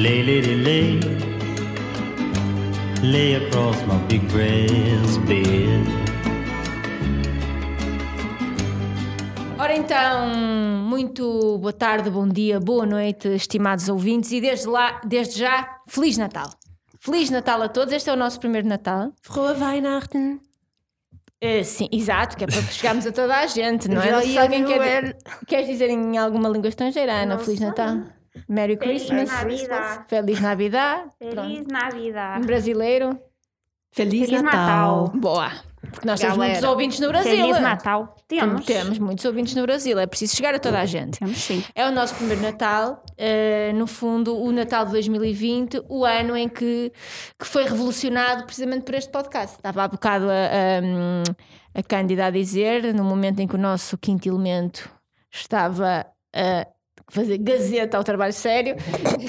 Lay, lady, lay. Lay across my big breast bed. Ora então, muito boa tarde, bom dia, boa noite, estimados ouvintes, e desde lá, desde já, Feliz Natal. Feliz Natal a todos, este é o nosso primeiro Natal. Frohe Weihnachten. Eh, sim, exato, que é para chegarmos a toda a gente, não é? Se alguém quer, queres dizer em alguma língua estrangeira, Ana? Não Feliz. Natal. Merry Christmas. Navidad. Feliz Navidad. Feliz. Navidad. Em brasileiro. Feliz, Feliz Natal. Natal. Boa. Porque nós temos Galera. muitos ouvintes no Brasil. Feliz eh? Natal. Temos. Temos muitos ouvintes no Brasil, é preciso chegar a toda a gente. Temos sim. É o nosso primeiro Natal, eh, no fundo, o Natal de 2020, o ano em que, que foi revolucionado precisamente por este podcast. Estava há bocado a, a, a Cândida a dizer, no momento em que o nosso quinto elemento estava a fazer gazeta ao trabalho sério,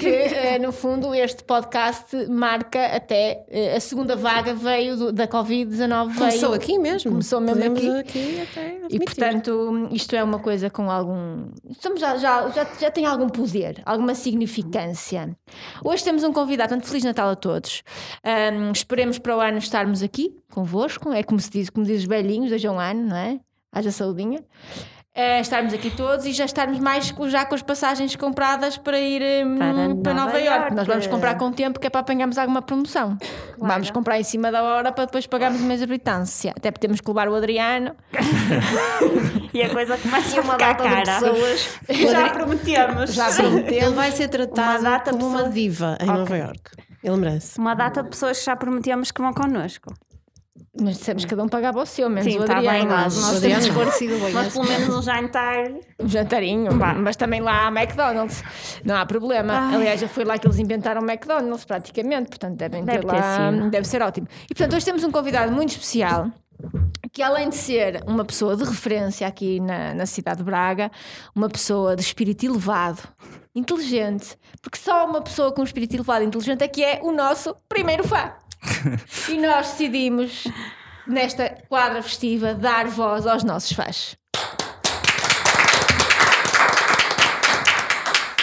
que eh, no fundo este podcast marca até eh, a segunda vaga veio do- da Covid-19. Começou veio- aqui mesmo. Começou mesmo Podemos aqui. até E portanto, isto é uma coisa com algum. Estamos já, já, já, já tem algum poder, alguma significância. Hoje temos um convidado, portanto, Feliz Natal a todos. Ahm, esperemos para o ano estarmos aqui convosco. É como se diz, como diz os velhinhos, desde um ano, não é? Haja saudinha. Eh, estarmos aqui todos e já estarmos mais com- já com as passagens compradas para ir hum, Para para, Nova, Nova Iorque. Nós vamos comprar com tempo que é para apanharmos alguma promoção. Vamos comprar em cima da hora para depois pagarmos uma exorbitância. Até porque temos que levar o Adriano. E a coisa começa E a uma ficar data de cara. pessoas. Já prometemos. Já Sim, prometemos. ele vai ser tratado Uma data como de uma diva em Ok. Nova Iorque. Ele merece. Uma data de pessoas que já prometemos que vão connosco. Mas dissemos que cada um pagava o seu, menos Sim, o tá Adriano. bem, nós, temos esclarecido bem. Mas pelo menos um jantar. Um jantarinho, mas também lá há McDonald's. Não há problema. Ai. Aliás, já foi lá que eles inventaram o McDonald's, praticamente. Portanto, devem Deve ter ter lá. sido. Deve ser ótimo. E portanto, hoje temos um convidado muito especial. Que além de ser uma pessoa de referência aqui na, na cidade de Braga, uma pessoa de espírito elevado, inteligente, porque só uma pessoa com um espírito elevado e inteligente é que é o nosso primeiro fã. e nós decidimos, nesta quadra festiva, dar voz aos nossos fãs.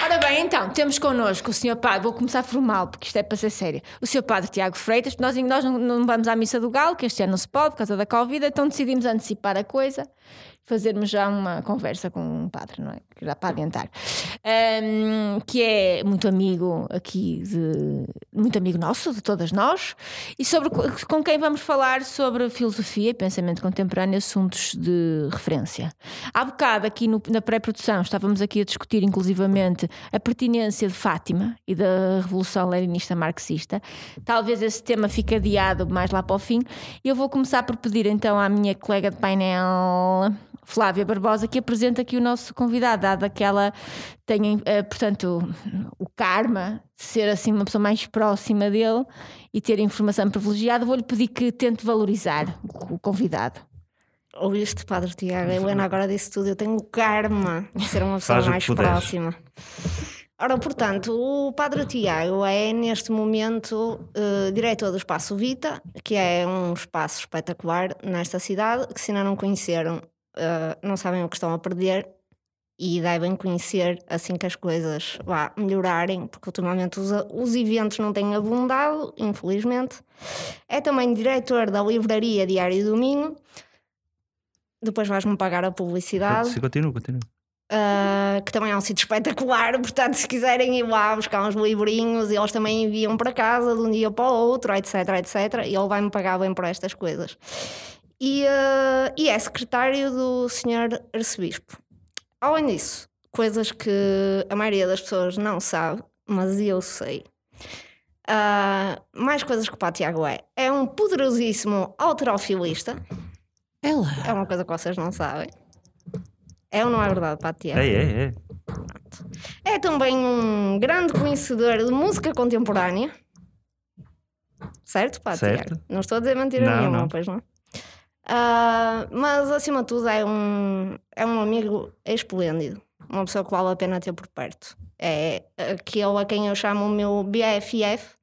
Ora bem, então, temos connosco o Sr. Padre, vou começar formal, porque isto é para ser sério. O Sr. Padre Tiago Freitas, nós, nós não, não vamos à Missa do Galo, que este ano não se pode por causa da Covid, então decidimos antecipar a coisa, fazermos já uma conversa com um padre, não é? Que Já para adiantar. Ahm, que é muito amigo aqui, de, muito amigo nosso, de todas nós, e sobre co- com quem vamos falar sobre filosofia e pensamento contemporâneo, assuntos de referência. Há bocado, aqui no- na pré-produção, estávamos aqui a discutir inclusivamente a pertinência de Fátima e da Revolução Leninista Marxista. Talvez esse tema fique adiado mais lá para o fim. Eu vou começar por pedir então à minha colega de painel, Flávia Barbosa, que apresente aqui o nosso convidado, dado que ela tem, eh, portanto, o karma de ser assim uma pessoa mais próxima dele e ter informação privilegiada. Vou-lhe pedir que tente valorizar o convidado. Ouviste, Padre Tiago? A Helena agora disse tudo. Eu tenho o karma de ser uma pessoa mais próxima. Ora, portanto, o Padre Tiago é, neste momento, eh, diretor do Espaço Vita, que é um espaço espetacular nesta cidade, que se ainda não conheceram, eh, não sabem o que estão a perder e devem conhecer assim que as coisas vá melhorarem, porque ultimamente os, os eventos não têm abundado, infelizmente. É também diretor da livraria Diário do Minho. Depois vais-me pagar a publicidade. Sim, continua, continua. Uh, que também é um sítio espetacular, portanto, se quiserem ir lá buscar uns livrinhos, eles também enviam para casa de um dia para o outro, etc, etc. E ele vai-me pagar bem por estas coisas. E, uh, e é secretário do Sr. Arcebispo. Além disso, coisas que a maioria das pessoas não sabe, mas eu sei. Uh, mais coisas que o Pá Tiago é. É um poderosíssimo alterofilista. Ela. É uma coisa que vocês não sabem. É ou não é verdade, Pá Tiago? É, é, é. É também um grande conhecedor de música contemporânea. Certo, Pá, Certo. Tiago? Não estou a dizer mentira Não, nenhuma, não. pois não? Ah, mas acima de tudo é um, é um amigo esplêndido. Uma pessoa que vale a pena ter por perto. É aquele a quem eu chamo o meu BFF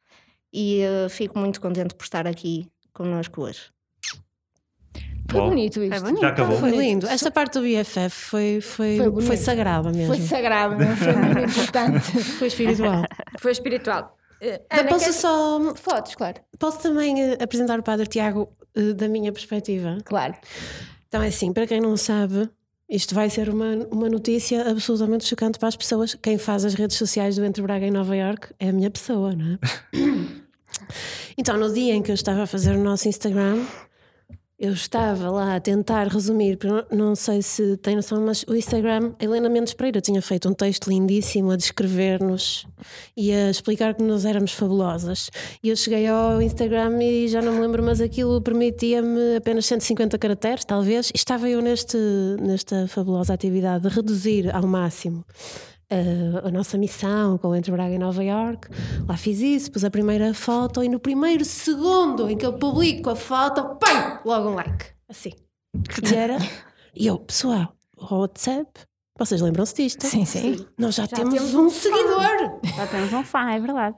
e eh, fico muito contente por estar aqui connosco hoje. Foi Bom. bonito isto. É bonito. Já acabou? Foi lindo. Esta parte do BFF foi, foi, Foi foi, sagrada mesmo. Foi sagrado, não foi muito importante. Foi espiritual. Foi espiritual. Eh, Ana, posso queres- só. Fotos, claro. Posso também eh, apresentar o Padre Tiago da minha perspectiva? Claro. Então é assim, para quem não sabe, isto vai ser uma, uma notícia absolutamente chocante para as pessoas. Quem faz as redes sociais do Entre Braga e Nova York é a minha pessoa, não é? então, no dia em que eu estava a fazer o nosso Instagram, eu estava lá a tentar resumir, não- sei se tem noção, mas o Instagram, Helena Mendes Pereira tinha feito um texto lindíssimo a descrever-nos e a explicar que nós éramos fabulosas. E eu cheguei ao Instagram e já não me lembro, mas aquilo permitia-me apenas 150 caracteres, talvez. E estava eu neste, nesta fabulosa atividade de reduzir ao máximo a nossa missão com o Entre Braga e Nova York. Lá fiz isso, pus a primeira foto e no primeiro segundo em que eu publico a foto, pam, logo um like. Assim. E era. E eu, pessoal, o WhatsApp, vocês lembram-se disto? Sim, sim. Nós já, temos, temos um seguidor. Já temos um fã, é verdade.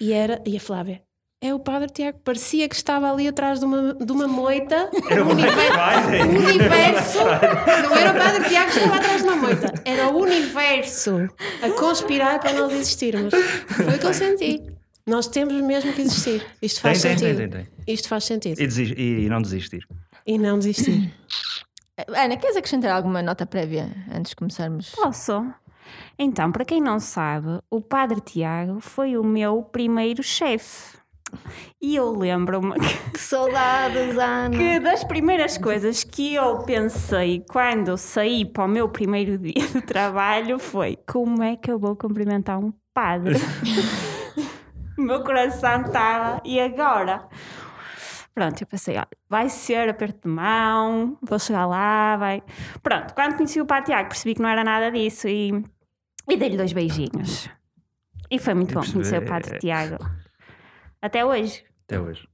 E era, e a Flávia, é o Padre Tiago, parecia que estava ali atrás de uma, de uma moita. Era o o Black Friday. o universo, não era o Padre Tiago que estava atrás de uma moita, era o universo a conspirar para nós existirmos. Foi o que eu senti. Nós temos mesmo que existir. Isto faz tem, sentido. tem, tem, tem. Isto faz sentido. E, e- e não desistir. E não desistir. Ana, queres acrescentar alguma nota prévia antes de começarmos? Posso? Então, para quem não sabe, o Padre Tiago foi o meu primeiro chefe. E eu lembro-me Que saudades, Ana. que das primeiras coisas que eu pensei quando saí para o meu primeiro dia de trabalho foi como é que eu vou cumprimentar um padre? o meu coração estava, e agora? Pronto, eu pensei, olha, vai ser aperto de mão, vou chegar lá, vai. Pronto, quando conheci o Padre Tiago percebi que não era nada disso e, e dei-lhe dois beijinhos. E foi muito Eu bom percebi. conhecer o Padre Tiago. Até hoje. Até hoje.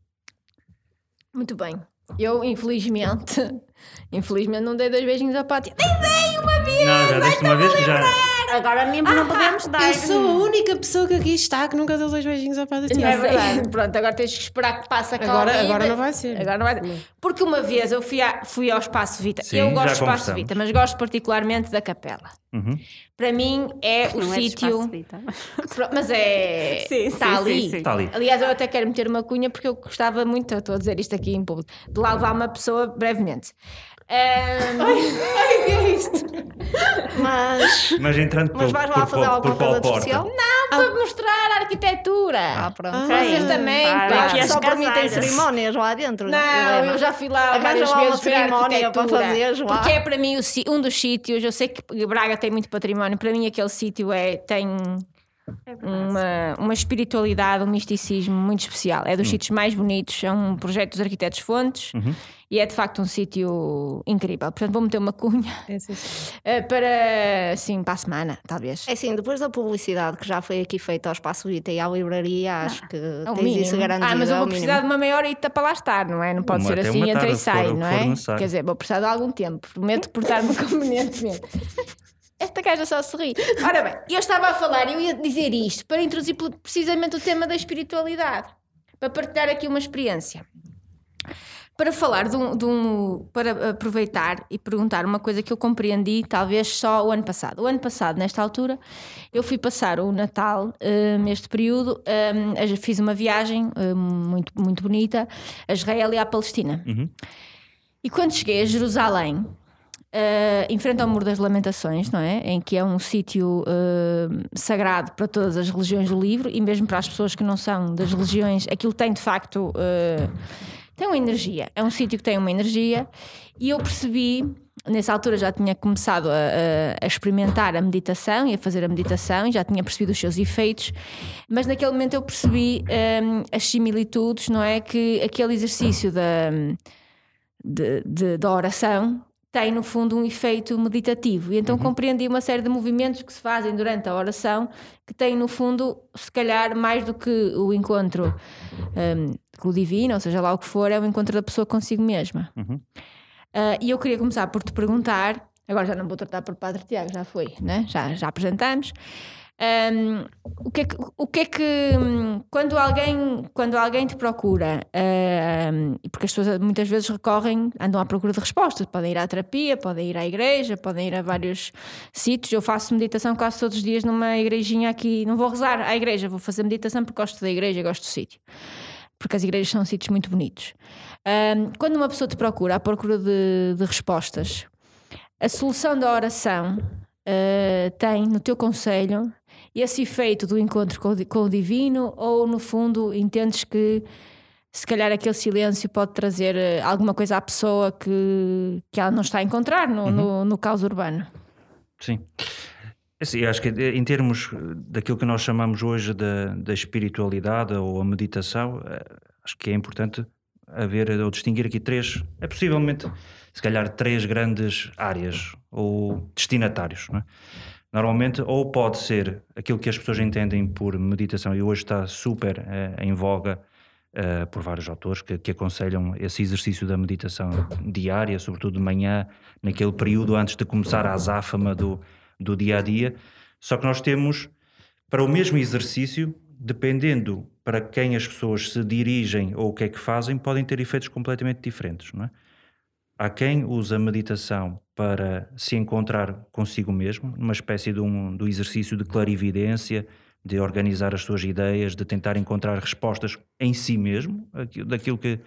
Muito bem. Eu, infelizmente, infelizmente não dei dois beijinhos ao pátio. Nem dei uma vez! Não, já deste uma vez que já. Agora nem não podemos dar. Eu sou a única pessoa que aqui está que nunca deu dois beijinhos ao Não Tiago. sei. Pronto, agora tens que esperar que passe a Agora, Covid. agora não vai ser. Agora não vai ser. Porque uma vez eu fui, a- fui ao Espaço Vita. Sim, eu gosto do Espaço. Vita, mas gosto particularmente da capela. Uhum. Para mim é o Não é de sítio. Mas é. Sim, está sim, ali. sim, sim. Está ali. Aliás, eu até quero meter uma cunha porque eu gostava muito, eu estou a dizer isto aqui em público, de lá levar uma pessoa brevemente. Ahm, Ai, que é isto? Mas, Mas entrando mas vais lá por, fazer por, alguma por coisa de porta? especial? para mostrar a arquitetura. Ah, pronto. Ah, Vocês também, pá. que só permitem cerimónias lá dentro. Não, Helena? eu já fui lá várias lá uma vezes ver a cerimónia para lá. Porque é para mim um dos sítios, eu sei que Braga tem muito património, para mim aquele sítio é, tem uma, uma espiritualidade, um misticismo muito especial. É dos sítios mais bonitos, é um projeto dos arquitetos Fontes e é de facto um sítio incrível. Portanto, vou meter uma cunha eh, para, assim, para a semana, talvez. É assim, depois da publicidade que já foi aqui feita ao Espaço Vita e à livraria, acho que É tens isso mínimo. garantido. Ah, mas eu é o vou mínimo. precisar de uma meia horita para lá estar, não é? Não pode Uma ser assim, entra e sai, for- não é? Quer dizer, vou precisar de algum tempo. Prometo portar-me convenientemente. Esta gaja só se ri. Ora bem, eu estava a falar, eu ia dizer isto para introduzir pre- precisamente o tema da espiritualidade, para partilhar aqui uma experiência. Para falar de um, de um- para aproveitar e perguntar uma coisa que eu compreendi talvez só o ano passado. O ano passado, nesta altura, eu fui passar o Natal eh, neste período, eu fiz uma viagem eh, muito, muito bonita a Israel e à Palestina. Uhum. E quando cheguei a Jerusalém, em frente ao Muro das Lamentações, não é? Em que é um sítio eh, sagrado para todas as religiões do livro e mesmo para as pessoas que não são das religiões, aquilo tem de facto eh, tem uma energia. É um sítio que tem uma energia e eu percebi. Nessa altura já tinha começado a, a- experimentar a meditação e a fazer a meditação e já tinha percebido os seus efeitos, mas naquele momento eu percebi hum, as similitudes, não é? Que aquele exercício da, de, de- da oração tem no fundo um efeito meditativo e então compreendi uma série de movimentos que se fazem durante a oração que têm no fundo se calhar mais do que o encontro hum, com o divino, ou seja lá o que for, é o encontro da pessoa consigo mesma. Uhum. Ah, e eu queria começar por te perguntar, agora já não vou tratar por Padre Tiago, já foi, né? já, já apresentamos. Hum, o que é que, o que, é que quando, alguém, quando alguém te procura, hum, porque as pessoas muitas vezes recorrem, andam à procura de respostas, podem ir à terapia, podem ir à igreja, podem ir a vários sítios. Eu faço meditação quase todos os dias numa igrejinha aqui, não vou rezar à igreja, vou fazer meditação porque gosto da igreja, gosto do sítio. Porque as igrejas são sítios muito bonitos. Hum, quando uma pessoa te procura à procura de, de respostas, a solução da oração uh, tem no teu conselho esse efeito do encontro com o, com o divino ou no fundo entendes que se calhar aquele silêncio pode trazer uh, alguma coisa à pessoa que, que ela não está a encontrar no, uhum. no, no caos urbano? Sim. Assim, acho que em termos daquilo que nós chamamos hoje da, da espiritualidade ou a meditação, eh, acho que é importante haver ou distinguir aqui três, é possivelmente se calhar três grandes áreas ou destinatários. É? Normalmente, ou pode ser aquilo que as pessoas entendem por meditação, e hoje está super eh, em voga eh, por vários autores que, que, aconselham esse exercício da meditação diária, sobretudo de manhã, naquele período antes de começar a azáfama do, do dia a dia. Só que nós temos, para o mesmo exercício, dependendo para quem as pessoas se dirigem ou o que é que fazem, podem ter efeitos completamente diferentes, não é? Há quem usa a meditação para se encontrar consigo mesmo, numa espécie de um do exercício de clarividência, de organizar as suas ideias, de tentar encontrar respostas em si mesmo, daquilo que,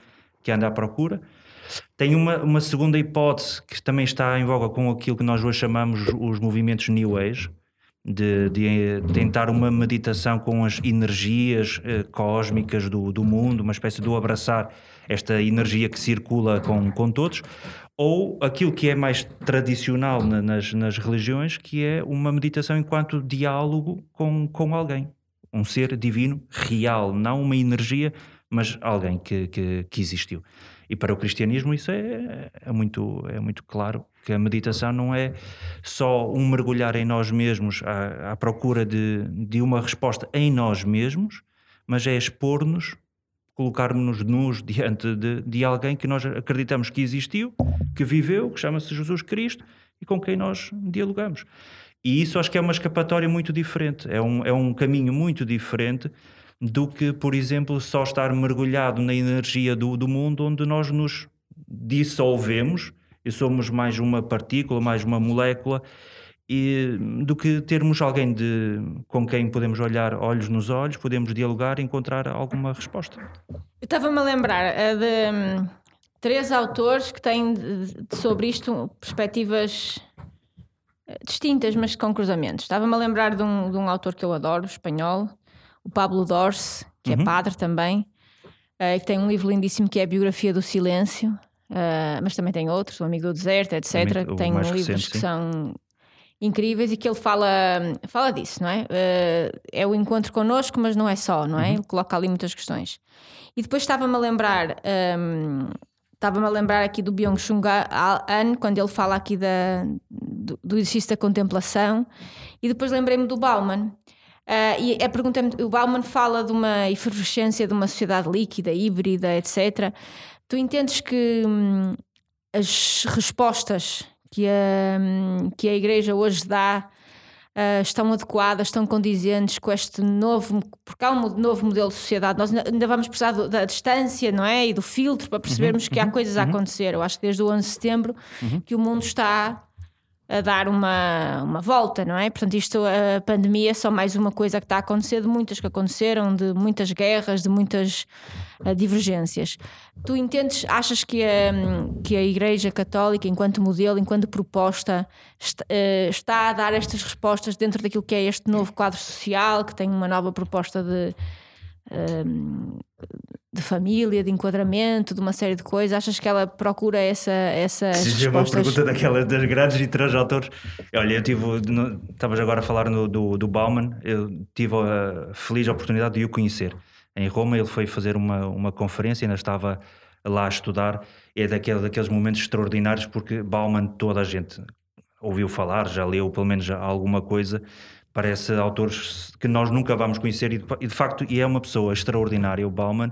que anda à procura. Tem uma, uma segunda hipótese que também está em voga com aquilo que nós hoje chamamos os movimentos New Age, de, de, tentar uma meditação com as energias eh, cósmicas do, do mundo, uma espécie de abraçar esta energia que circula com, com todos, ou aquilo que é mais tradicional na, nas, nas religiões, que é uma meditação enquanto diálogo com, com alguém, um ser divino real, não uma energia, mas alguém que, que, que existiu. E para o cristianismo isso é, é, muito, é muito claro, que a meditação não é só um mergulhar em nós mesmos à, à procura de, de uma resposta em nós mesmos, mas é expor-nos colocarmos-nos nus diante de, de alguém que nós acreditamos que existiu, que viveu, que chama-se Jesus Cristo e com quem nós dialogamos. E isso acho que é uma escapatória muito diferente, é um, é um caminho muito diferente do que, por exemplo, só estar mergulhado na energia do, do mundo onde nós nos dissolvemos e somos mais uma partícula, mais uma molécula e, do que termos alguém de, com quem podemos olhar olhos nos olhos, podemos dialogar e encontrar alguma resposta. Eu estava-me a lembrar eh, de um, três autores que têm sobre isto perspectivas eh, distintas, mas com cruzamentos. Estava-me a lembrar de um, de um autor que eu adoro, espanhol, o Pablo Dorce, que é uhum. é padre também, uh, que tem um livro lindíssimo que é a Biografia do Silêncio. Uh, mas também tem outros, O Amigo do Deserto, etc. O, tem livros recente, que sim. são incríveis e que ele fala, fala disso, não é? Uh, é o encontro connosco, mas não é só, não é? Uhum. Ele coloca ali muitas questões. E depois estava-me a lembrar, um, estava-me a lembrar aqui do Byung-Chul Han, quando ele fala aqui da, do, do exercício da contemplação, e depois lembrei-me do Bauman. Uh, e a pergunta é, o Bauman fala de uma efervescência de uma sociedade líquida, híbrida, etc. Tu entendes que hum, as respostas que a, que a Igreja hoje dá uh, estão adequadas, estão condizentes com este novo, porque há um novo modelo de sociedade. Nós ainda vamos precisar do, da distância, não é? E do filtro para percebermos uhum, que há uhum, coisas uhum. a acontecer. Eu acho que desde o 11 de setembro uhum. que o mundo está a dar uma, uma volta, não é? Portanto, isto, a pandemia é só mais uma coisa que está a acontecer de muitas que aconteceram, de muitas guerras, de muitas uh, divergências. Tu entendes, achas que a, que a Igreja Católica, enquanto modelo, enquanto proposta, uh, está a dar estas respostas dentro daquilo que é este novo quadro social, que tem uma nova proposta de. Uh, de família, de enquadramento, de uma série de coisas? Achas que ela procura essa essa Sim, é uma pergunta daquelas das grandes e três autores. Olha, eu tive, estavas agora a falar no, do, do Bauman, eu tive a feliz oportunidade de o conhecer. Em Roma ele foi fazer uma, uma conferência, ainda estava lá a estudar, é daquele, daqueles momentos extraordinários porque Bauman toda a gente ouviu falar, já leu pelo menos alguma coisa, parece autores que nós nunca vamos conhecer e de, e de facto e é uma pessoa extraordinária o Bauman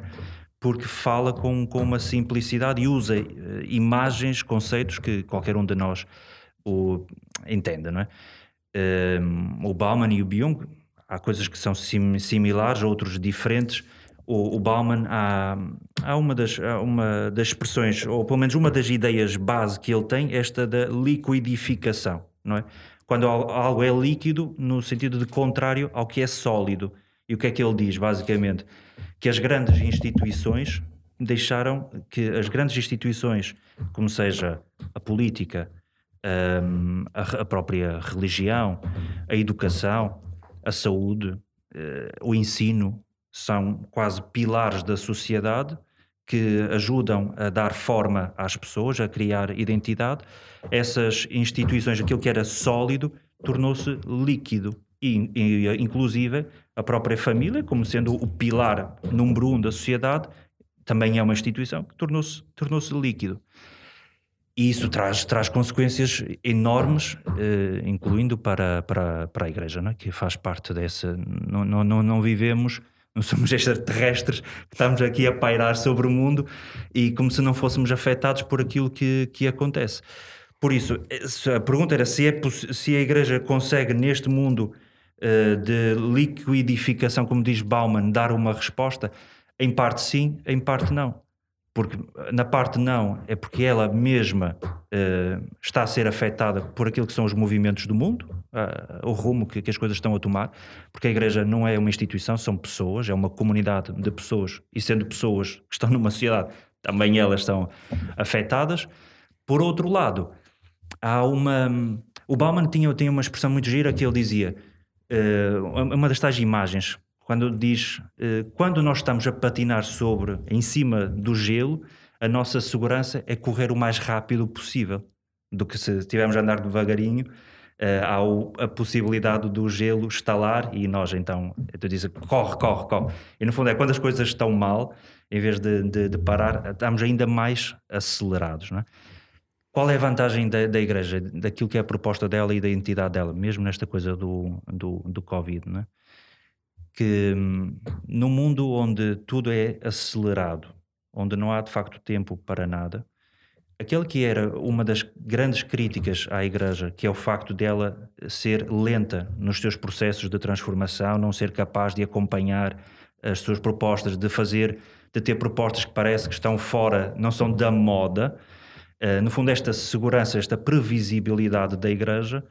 porque fala com, com uma simplicidade e usa uh, imagens, conceitos que qualquer um de nós o entenda, não é? Uh, o Bauman e o Byung, há coisas que são sim- similares, outros diferentes. O, o Bauman, há, há, uma das, há uma das expressões, ou pelo menos uma das ideias base que ele tem, esta da liquidificação, não é? Quando al- algo é líquido, no sentido de contrário ao que é sólido. E o que é que ele diz, basicamente? Que as grandes instituições deixaram que as grandes instituições, como seja a política, hum, a, a própria religião, a educação, a saúde, eh, o ensino, são quase pilares da sociedade que ajudam a dar forma às pessoas, a criar identidade. Essas instituições, aquilo que era sólido, tornou-se líquido. E, e, inclusive, a própria família, como sendo o pilar número um da sociedade, também é uma instituição que tornou-se tornou líquido. E isso traz, traz consequências enormes, eh, incluindo para, para, para a Igreja, não é? que faz parte dessa. Não, não, não vivemos, não somos extraterrestres que estamos aqui a pairar sobre o mundo e como se não fôssemos afetados por aquilo que, que acontece. Por isso, a pergunta era se, é, se a Igreja consegue, neste mundo eh, de liquidificação, como diz Bauman, dar uma resposta. Em parte sim, em parte não. Porque na parte não é porque ela mesma eh, está a ser afetada por aquilo que são os movimentos do mundo, ah, o rumo que, que as coisas estão a tomar, porque a Igreja não é uma instituição, são pessoas, é uma comunidade de pessoas, e sendo pessoas que estão numa sociedade, também elas estão afetadas. Por outro lado, há uma. O Bauman tinha, tinha uma expressão muito gira que ele dizia, eh, uma das tais imagens, quando diz eh, quando nós estamos a patinar sobre, em cima do gelo, a nossa segurança é correr o mais rápido possível do que se estivermos a andar devagarinho. Eh, há a possibilidade do gelo estalar e nós então tu dizes corre, corre, corre. E no fundo é quando as coisas estão mal, em vez de, de- de parar, estamos ainda mais acelerados. Não é? Qual é a vantagem da, da Igreja, daquilo que é a proposta dela e da identidade dela, mesmo nesta coisa do, do, do Covid? Não é? Que hum, num mundo onde tudo é acelerado, onde não há de facto tempo para nada, aquele que era uma das grandes críticas à Igreja, que é o facto dela ser lenta nos seus processos de transformação, não ser capaz de acompanhar as suas propostas, de fazer, de ter propostas que parece que estão fora, não são da moda. Uh, no fundo, esta segurança, esta previsibilidade da Igreja,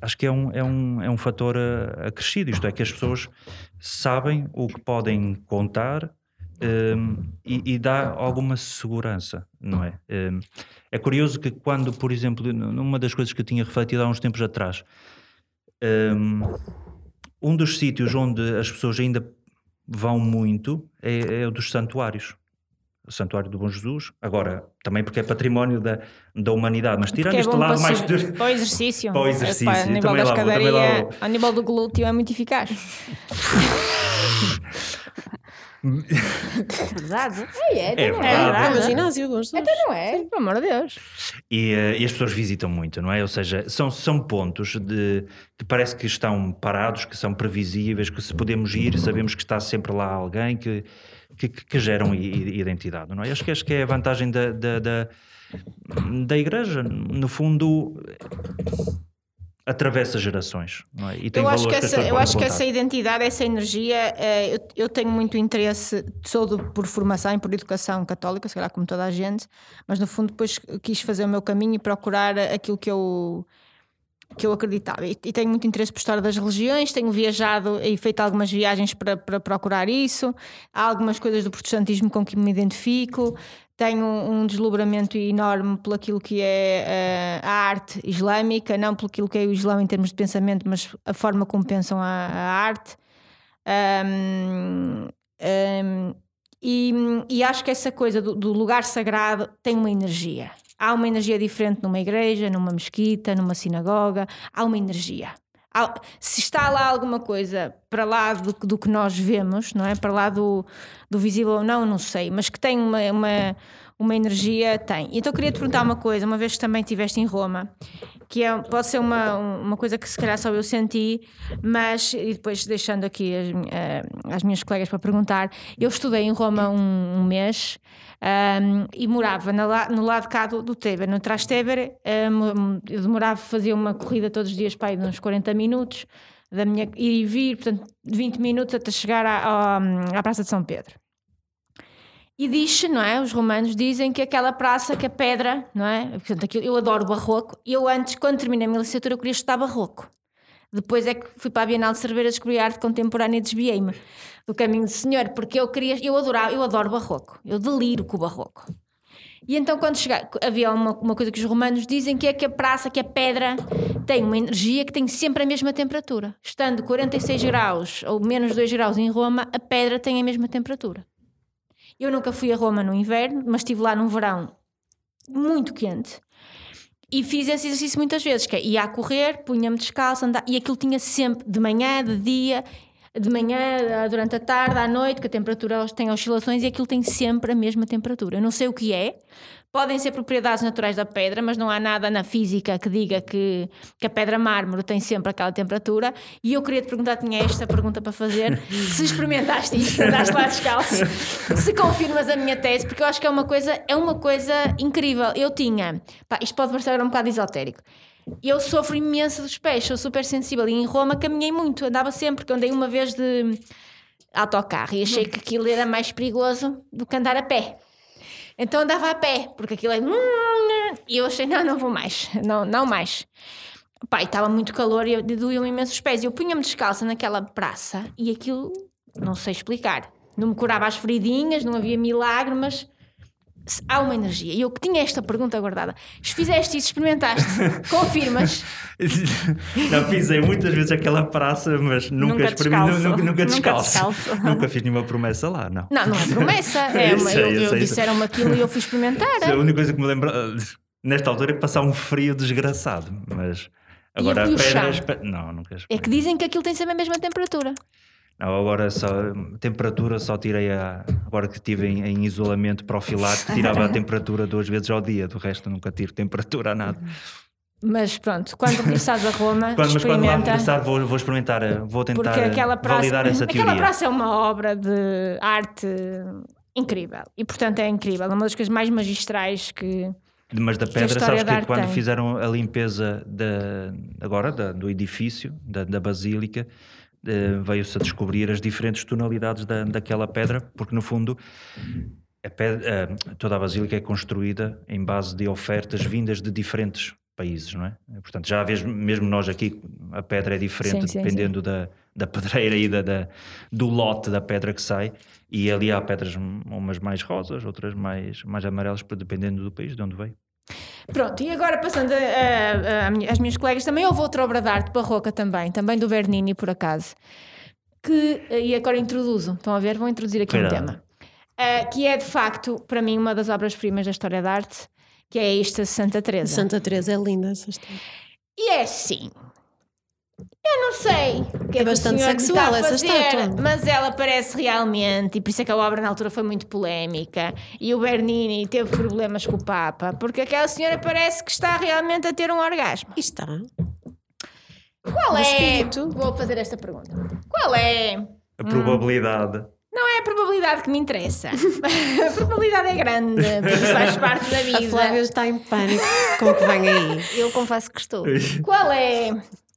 acho que é um, é um, é um fator uh, acrescido. Isto é, que as pessoas sabem o que podem contar um, e, e dá alguma segurança, não é? Um, é curioso que, quando, por exemplo, numa das coisas que eu tinha refletido há uns tempos atrás, um, um dos sítios onde as pessoas ainda vão muito é, é o dos santuários o Santuário do Bom Jesus, agora também porque é património da, da humanidade, mas tirando é este lado mais se- de- para o exercício. Para o exercício, Epá, a nível também da lá vou, também lá escadaria, vou. a nível do glúteo é muito eficaz. Verdade. É, É então não verdade. É no ginásio, bons Então não é, pelo amor de Deus. E, eh, e as pessoas visitam muito, não é? Ou seja, são, são pontos de, que parece que estão parados, que são previsíveis, que se podemos ir, sabemos que está sempre lá alguém que, que, que- geram identidade, não é? Acho que, acho que é a vantagem da, da, da, da Igreja. No fundo, atravessa gerações, é? E tem Eu acho, que essa, eu acho que essa identidade, essa energia, eh, eu, eu tenho muito interesse, sou do- por formação e por educação católica, se calhar como toda a gente, mas no fundo depois quis fazer o meu caminho e procurar aquilo que eu que eu acreditava. E, e tenho muito interesse por história das religiões, tenho viajado e feito algumas viagens para, para procurar isso, há algumas coisas do protestantismo com que me identifico, tenho um deslumbramento enorme pelo aquilo que é eh, a arte islâmica, não pelo aquilo que é o Islão em termos de pensamento, mas a forma como pensam a, a arte. Ahm, ahm, e, e acho que essa coisa do, do lugar sagrado tem uma energia. Há uma energia diferente numa igreja, numa mesquita, numa sinagoga. Há uma energia. Se está lá alguma coisa para lá do, do que nós vemos, não é? Para lá do, do visível ou não, não sei, mas que tem uma, uma, uma energia, tem. Então queria te perguntar uma coisa, uma vez que também estiveste em Roma, que é, pode ser uma, uma coisa que se calhar só eu senti, mas, e depois deixando aqui as, eh, as minhas colegas para perguntar, eu estudei em Roma um, um mês ahm, e morava na no lado cá do, do Teber, no Trastevere, ahm, eu demorava, fazia uma corrida todos os dias para ir uns 40 minutos, da minha ir e vir, portanto, 20 minutos até chegar à, à, à Praça de São Pedro. E diz não é? Os romanos dizem que aquela praça, que a pedra, não é? Portanto, eu adoro barroco. Eu antes, quando terminei a minha licenciatura, eu queria estudar barroco. Depois é que fui para a Bienal de Cerveira descobrir arte contemporânea e desviei-me do caminho do Senhor, porque eu queria, eu adorava, eu adoro barroco. Eu deliro com o barroco. E então, quando chegar, havia uma, uma coisa que os romanos dizem que é que a praça, que a pedra, tem uma energia que tem sempre a mesma temperatura. Estando 46 graus ou menos 2 graus em Roma, a pedra tem a mesma temperatura. Eu nunca fui a Roma no inverno, mas estive lá num verão muito quente. E fiz esse exercício muitas vezes, que é, ia a correr, punha-me descalço, andava, e aquilo tinha sempre, de manhã, de dia, de manhã, durante a tarde, à noite, que a temperatura tem oscilações e aquilo tem sempre a mesma temperatura. Eu não sei o que é, podem ser propriedades naturais da pedra, mas não há nada na física que diga que, que a pedra mármore tem sempre aquela temperatura. E eu queria te perguntar, tinha esta pergunta para fazer: se experimentaste isto, andaste lá descalço, se confirmas a minha tese, porque eu acho que é uma coisa, é uma coisa incrível. Eu tinha, pá, isto pode parecer um bocado esotérico. Eu sofro imenso dos pés, sou super sensível. E em Roma caminhei muito, andava sempre, porque andei uma vez de autocarro e achei que aquilo era mais perigoso do que andar a pé. Então andava a pé, porque aquilo é. E eu achei, não, não vou mais, não, não mais. Pai, estava muito calor e doíam imenso os pés. Eu punha-me descalça naquela praça e aquilo, não sei explicar. Não me curava as feridinhas, não havia milagre, mas há uma energia. E eu que tinha esta pergunta guardada. Fizeste isso, experimentaste, confirmas? Não, pisei muitas vezes aquela praça, mas nunca, Nunca descalço. nunca, nunca Nunca descalço. nunca fiz nenhuma promessa lá, não. Não, não é promessa. É uma, eu, eu eu disseram-me aquilo e eu fui experimentar. É a única coisa que me lembra nesta altura é passar um frio desgraçado, mas agora E Não, nunca É que dizem que aquilo tem sempre a mesma temperatura. Não, agora só temperatura só tirei a. Agora que estive em, em isolamento profilático, tirava a temperatura duas vezes ao dia, do resto nunca tiro temperatura a nada. Mas pronto, quando regressares a Roma, Quando, mas quando lá experimenta. regressar, vou, vou experimentar, eh, vou tentar Porque aquela praça, validar essa aquela teoria. praça é uma obra de arte incrível. E portanto é incrível. É uma das coisas mais magistrais que. Mas da pedra, sabes da que quando tem. fizeram a limpeza da, agora da- do edifício, da, da basílica, eh, veio-se a descobrir as diferentes tonalidades da, daquela pedra, porque no fundo a pedra- eh, toda a basílica é construída em base de ofertas vindas de diferentes países, não é? Portanto, já vês, mesmo nós aqui, a pedra é diferente Sim, sim, dependendo Da, da pedreira e da, da- do lote da pedra que sai. E ali há pedras, umas mais rosas, outras mais, mais amarelas, dependendo do país de onde veio. Pronto, e agora passando às minhas colegas, também houve outra obra de arte barroca também, também do Bernini, por acaso, que, e agora introduzo, estão a ver? Vou introduzir aqui um Cuidado. tema, Ah, que é de facto, para mim, uma das obras-primas da história da arte, que é esta Santa Teresa. Santa Teresa é linda essa história. E é assim. Eu não sei. o que É que o bastante me sexual está a essa fazer, estátua. Mas ela parece realmente, e por isso é que a obra na altura foi muito polémica. E o Bernini teve problemas com o Papa, porque aquela senhora parece que está realmente a ter um orgasmo. E está. Qual é? espírito. Vou fazer esta pergunta. Qual é? A probabilidade. Não é a probabilidade que me interessa. a probabilidade é grande, porque faz parte da A vida. Flávia está em pânico com o que vem aí. Eu confesso que estou. Qual é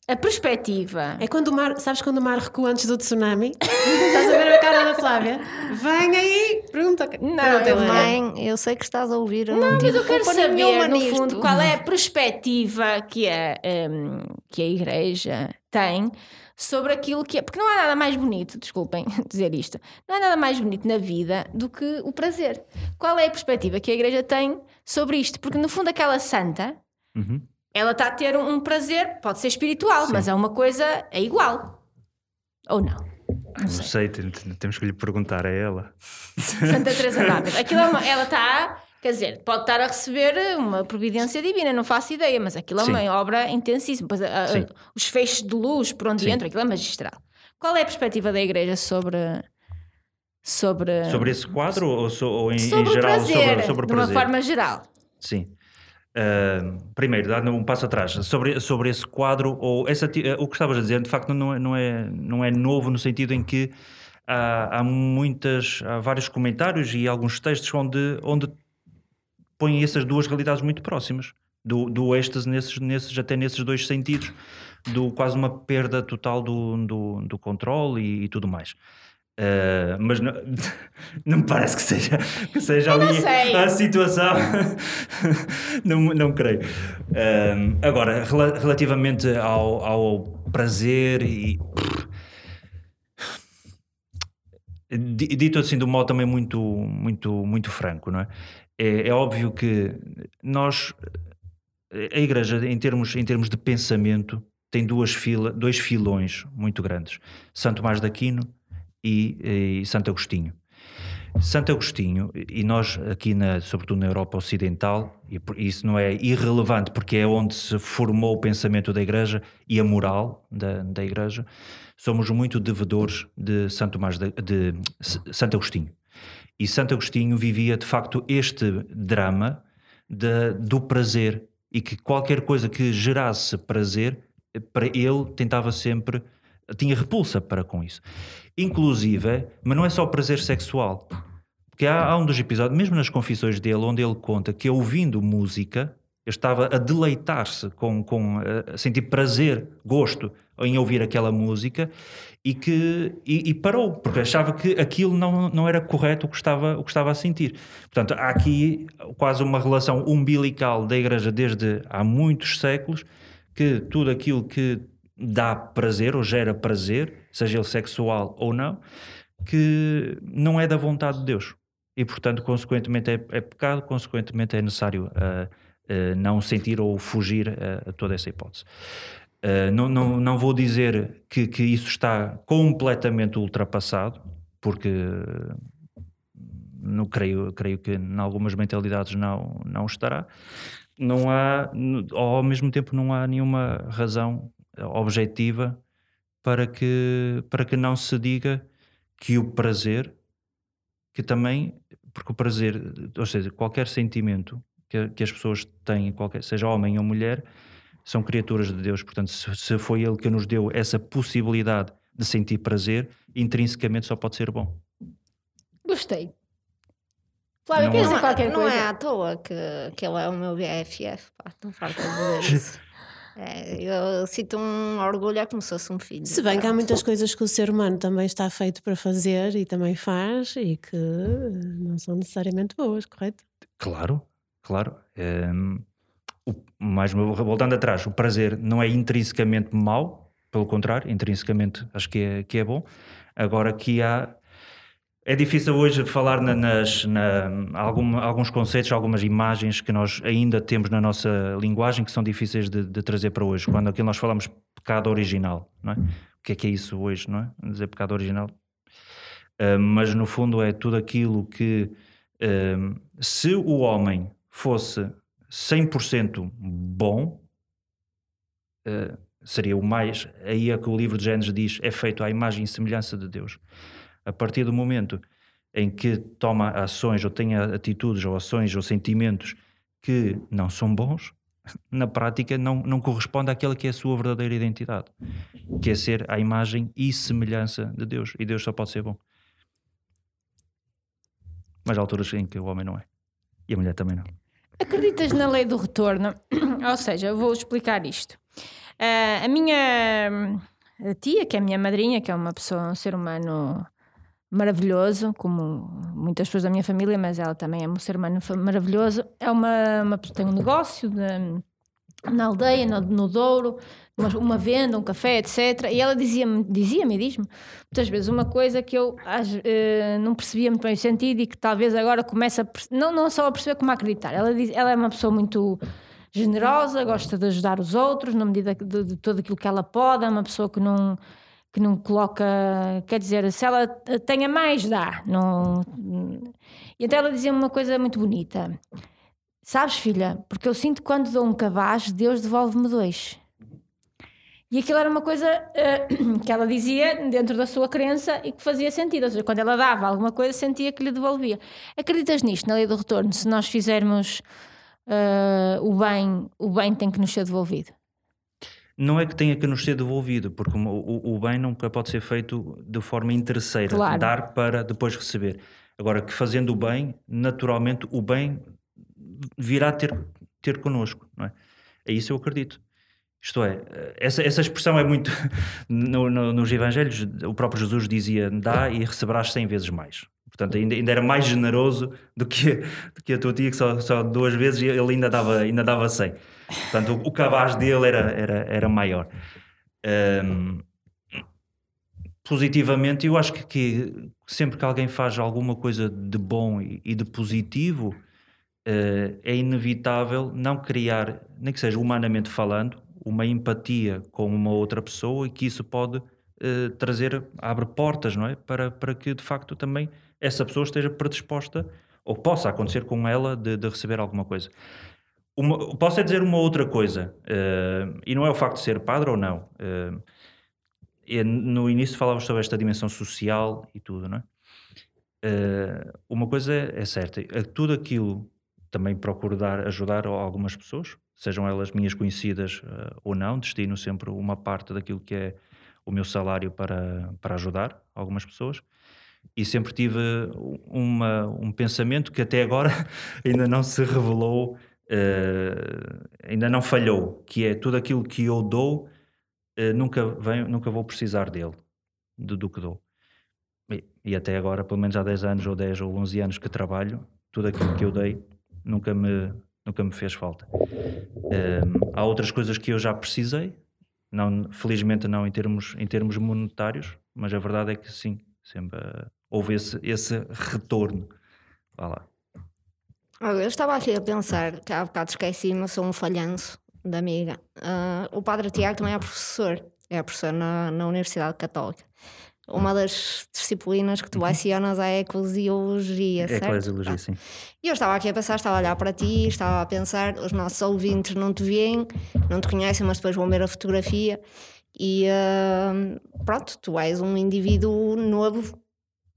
a perspectiva? É quando o mar, sabes quando o mar recua antes do tsunami? Estás a ver a cara da Flávia? Vem aí, pergunta. Não, pergunta eu. Mãe, eu sei que estás a ouvir. Eu não, Mas eu quero saber, no nisto. fundo, qual é a perspectiva que a, hum, que a Igreja tem sobre aquilo que é. Porque não há nada mais bonito, desculpem dizer isto, não há nada mais bonito na vida do que o prazer. Qual é a perspectiva que a Igreja tem sobre isto? Porque, no fundo, aquela santa, Uhum. Ela está a ter um, um prazer, pode ser espiritual, mas é uma coisa, é igual. Ou não? Não sei, tem- tem- temos que lhe perguntar a ela. Santa Teresa d'Ávila. Aquilo é uma, ela está, quer dizer, pode estar a receber uma providência divina, não faço ideia, mas aquilo é Sim. uma obra intensíssima. Pois, a- a- Sim. os feixes de luz por onde Sim. entra, aquilo é magistral. Qual é a perspectiva da Igreja sobre. Sobre, Sobre esse quadro ou, so- ou em, em sobre o geral prazer, sobre, sobre o de uma prazer? forma geral. Sim. Ah, primeiro, dando um passo atrás, sobre, sobre esse quadro, ou essa, eh, o que estavas a dizer, de facto, não é, não é, não é novo no sentido em que há, há muitas, há vários comentários e alguns textos onde, onde põem essas duas realidades muito próximas, do, do êxtase nesses, nesses, até nesses dois sentidos. do quase uma perda total do, do, do controle e, e tudo mais. Uh, mas não, não me parece que seja, que seja ali sei. a situação. não, não creio. Uh, agora, rela- relativamente ao, ao prazer e. Di- Dito assim de um modo também muito, muito, muito franco, não é? É, é óbvio que nós, a Igreja, em termos, em termos de pensamento, tem duas fila, dois filões muito grandes: Santo Tomás de Aquino e, e Santo Agostinho. Santo Agostinho, e nós aqui, na, sobretudo na Europa Ocidental, e isso não é irrelevante porque é onde se formou o pensamento da Igreja e a moral da, da Igreja, somos muito devedores de Santo Tomás de, de Santo Agostinho. E Santo Agostinho vivia de facto este drama da- do prazer e que qualquer coisa que gerasse prazer, eh, para ele tentava sempre, tinha repulsa para com isso. Inclusive, mas não é só prazer sexual. Porque há, há um dos episódios, mesmo nas confissões dele, onde ele conta que ouvindo música, ele estava a deleitar-se, com, com, a sentir prazer, gosto em ouvir aquela música e que e, e parou, porque achava que aquilo não, não era correto o que, estava, o que estava a sentir. Portanto, há aqui quase uma relação umbilical da Igreja desde há muitos séculos, que tudo aquilo que dá prazer ou gera prazer, seja ele sexual ou não, que não é da vontade de Deus. E, portanto, consequentemente é, é pecado, consequentemente é necessário ah, ah, não sentir ou fugir a, a toda essa hipótese. Ah, não, não, não vou dizer que, que isso está completamente ultrapassado, porque não creio, creio que em algumas mentalidades não, não estará. Não há, ao mesmo tempo, não há nenhuma razão objetiva para que, para que não se diga que o prazer, que também, porque o prazer, ou seja, qualquer sentimento que, que as pessoas têm, qualquer, seja homem ou mulher, são criaturas de Deus. Portanto, se, se foi Ele que nos deu essa possibilidade de sentir prazer, intrinsecamente só pode ser bom. Gostei. Flávia, Não quer é- dizer Não, é- qualquer não coisa? é à toa que, que ele é o meu BFF, pá, não falta dizer isso. É, eu sinto um orgulho, é como se fosse um filho. Se bem que há muitas coisas que o ser humano também está feito para fazer e também faz e que não são necessariamente boas, correto? Claro, claro. Hum, o, mais uma- voltando atrás, o prazer não é intrinsecamente mau, pelo contrário, intrinsecamente acho que é, que é bom. Agora que há. É difícil hoje falar na- nas, na, alguma- alguns conceitos, algumas imagens que nós ainda temos na nossa linguagem que são difíceis de, de trazer para hoje. Quando aqui nós falamos pecado original, não é? O que é que é isso hoje, não é? Dizer pecado original. Uh, mas no fundo é tudo aquilo que um, se o homem fosse 100% bom, uh, seria o mais. Aí é que o livro de Gênesis diz: é feito à imagem e semelhança de Deus. A partir do momento em que toma ações ou tem atitudes ou ações ou sentimentos que não são bons, na prática não, não corresponde àquela que é a sua verdadeira identidade, que é ser à imagem e semelhança de Deus. E Deus só pode ser bom. Mas há alturas em que o homem não é. E a mulher também não. Acreditas na lei do retorno? Ou seja, eu vou explicar isto. Ah, a minha tia, que é a minha madrinha, que é uma pessoa, um ser humano maravilhoso, como muitas pessoas da minha família, mas ela também é um ser humano maravilhoso. É uma, uma tem um negócio de- na aldeia, no, no Douro, uma, uma venda, um café, etc. E ela dizia-me, dizia-me diz-me muitas vezes uma coisa que eu eh, não percebia muito bem o sentido e que talvez agora comece a não, não só a perceber como a acreditar. Ela, diz, ela é uma pessoa muito generosa, gosta de ajudar os outros na medida de, de tudo aquilo que ela pode, é uma pessoa que não que não coloca, quer dizer, se ela tenha mais, dá. Não... E então ela dizia uma coisa muito bonita. Sabes, filha, porque eu sinto que quando dou um cabaz, Deus devolve-me dois. E aquilo era uma coisa eh, que ela dizia dentro da sua crença e que fazia sentido. Ou seja, quando ela dava alguma coisa, sentia que lhe devolvia. Acreditas nisto, na lei do retorno? Se nós fizermos eh, o bem, o bem tem que nos ser devolvido. Não é que tenha que nos ser devolvido, porque o, o- o bem nunca pode ser feito de forma interesseira, Claro. dar para depois receber. Agora, que fazendo o bem, naturalmente o bem virá ter, ter connosco, não é? É isso eu acredito. Isto é, essa, essa expressão é muito. No, no- nos Evangelhos, o próprio Jesus dizia: dá e receberás cem vezes mais. Portanto, ainda, ainda era mais generoso do que, do que a tua tia, que só, só duas vezes ele ainda dava, ainda dava 100. Portanto, o, o cabaz dele era, era, era maior. Ahm, positivamente, eu acho que, que sempre que alguém faz alguma coisa de bom e, e de positivo, eh, é inevitável não criar, nem que seja humanamente falando, uma empatia com uma outra pessoa e que isso pode eh, trazer, abre portas, não é? Para, para que de facto também essa pessoa esteja predisposta, ou possa acontecer com ela, de, de receber alguma coisa. Uma- posso é dizer uma outra coisa, eh, e não é o facto de ser padre ou não. e no início falávamos sobre esta dimensão social e tudo, não é? Eh, uma coisa é certa, tudo aquilo também procuro dar, ajudar algumas pessoas, sejam elas minhas conhecidas eh, ou não, destino sempre uma parte daquilo que é o meu salário para, para ajudar algumas pessoas. E sempre tive uma, um pensamento que até agora ainda não se revelou, eh, ainda não falhou, que é tudo aquilo que eu dou, eh, nunca, venho, nunca vou precisar dele, do, do que dou. E, e até agora, pelo menos há 10 anos ou 10 ou 11 anos que trabalho, tudo aquilo que eu dei nunca me, nunca me fez falta. Ehm, há outras coisas que eu já precisei, não, felizmente não em termos, em termos monetários, mas a verdade é que sim, sempre eh, houve esse, esse retorno. Vá lá. Olha, eu estava aqui a pensar, que há bocado esqueci-me, eu sou um falhanço da amiga. Ah, o padre Tiago também é professor, é professor na, na Universidade Católica. Uma das disciplinas que tu lecionas é a eclesiologia, É certo? eclesiologia, Ah. sim. E eu estava aqui a pensar, estava a olhar para ti, estava a pensar, os nossos ouvintes não te veem, não te conhecem, mas depois vão ver a fotografia e ah, pronto, tu és um indivíduo novo.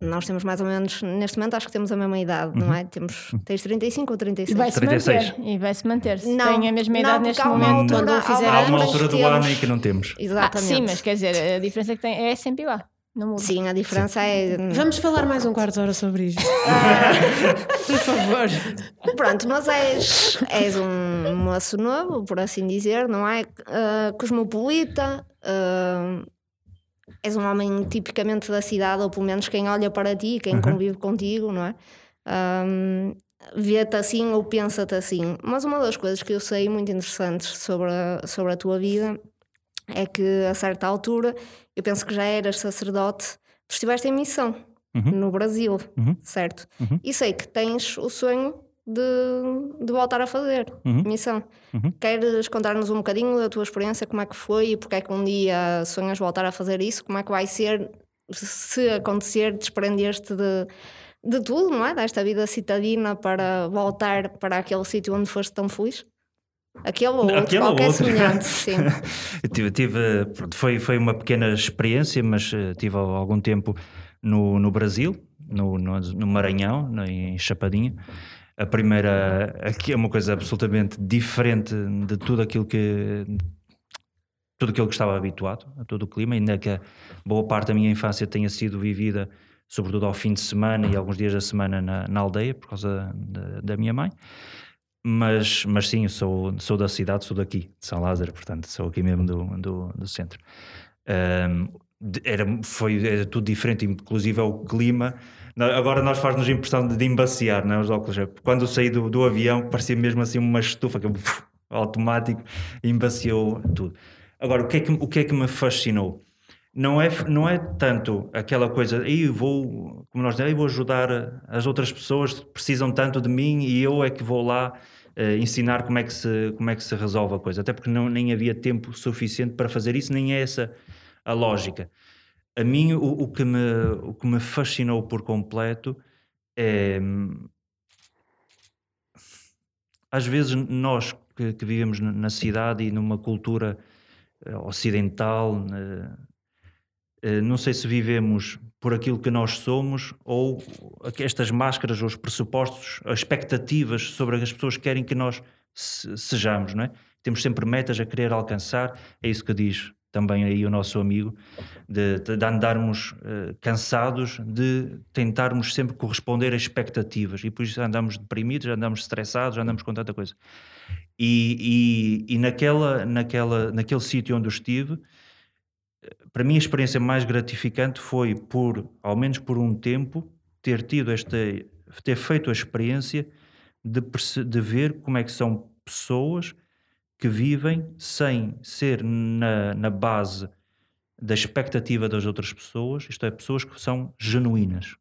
Nós temos mais ou menos, neste momento acho que temos a mesma idade, não é? Temos, tens 35 ou E 36? vai-se 36. manter. E vai-se manter. Se Não, tem a mesma não, idade neste momento. altura- Quando há fizer Há uma altura do ano temos- em que não temos. Ah, Exatamente. sim, mas quer dizer, a diferença que tem é sempre igual. Sim, a diferença é. Vamos falar mais um quarto de hora sobre isto. Por favor. Pronto, mas és, és um moço novo, por assim dizer, não é? Ah, cosmopolita, ah, és um homem tipicamente da cidade, ou pelo menos quem olha para ti, quem convive contigo, não é? Ah, Vê-te assim ou pensa-te assim. Mas uma das coisas que eu sei muito interessantes sobre a, sobre a tua vida é que a certa altura, eu penso que já eras sacerdote, tu estiveste em missão Uhum. no Brasil, Uhum. certo? Uhum. E sei que tens o sonho de, de voltar a fazer Uhum. missão. Uhum. Queres contar-nos um bocadinho da tua experiência, como é que foi e porque é que um dia sonhas voltar a fazer isso? Como é que vai ser, se acontecer, desprender-te de, de tudo, não é? Desta vida citadina para voltar para aquele sítio onde foste tão feliz? Aquele ou outro, Aquele ou qualquer outro. semelhante, sim. Tive, tive- foi, foi uma pequena experiência, mas eh, tive algum tempo no, no Brasil, no, no, no Maranhão, em Chapadinha. A primeira, aqui é uma coisa absolutamente diferente de tudo aquilo que tudo aquilo que estava habituado, a todo o clima, ainda que boa parte da minha infância tenha sido vivida, sobretudo ao fim de semana e alguns dias da semana na, na aldeia, por causa da, da minha mãe. Mas, mas sim, sou, sou da cidade, sou daqui, de São Lázaro, portanto, sou aqui mesmo do, do, do centro. De- era, foi, era tudo diferente, inclusive o clima. Agora nós faz-nos a impressão de, de embaciar, não é? os óculos. Quando eu saí do, do avião, parecia mesmo assim uma estufa que uf, automático embaciou tudo. Agora, o que, é que, o que é que me fascinou? Não é, não é tanto aquela coisa, aí vou, como nós dizemos, "Ei, vou ajudar as outras pessoas que precisam tanto de mim e eu é que vou lá eh, ensinar como é, que se, como é que se resolve a coisa. Até porque não, nem havia tempo suficiente para fazer isso, nem é essa a lógica. A mim, o, o que, me, o que me fascinou por completo é. Às vezes, nós que, que vivemos na- cidade e numa cultura eh, ocidental, eh, eh, não sei se vivemos por aquilo que nós somos ou estas máscaras, ou os pressupostos, as expectativas sobre as pessoas querem que nós se- sejamos, não é? Temos sempre metas a querer alcançar, é isso que diz também aí o nosso amigo, de, de andarmos eh, cansados de tentarmos sempre corresponder a expectativas e por isso andamos deprimidos, andamos estressados, andamos com tanta coisa. E, e, e naquela, naquela, naquele sítio onde eu estive, para mim a experiência mais gratificante foi por, ao menos por um tempo, ter tido esta, ter feito a experiência de, de ver como é que são pessoas que vivem sem ser na, na base da expectativa das outras pessoas, isto é, pessoas que são genuínas,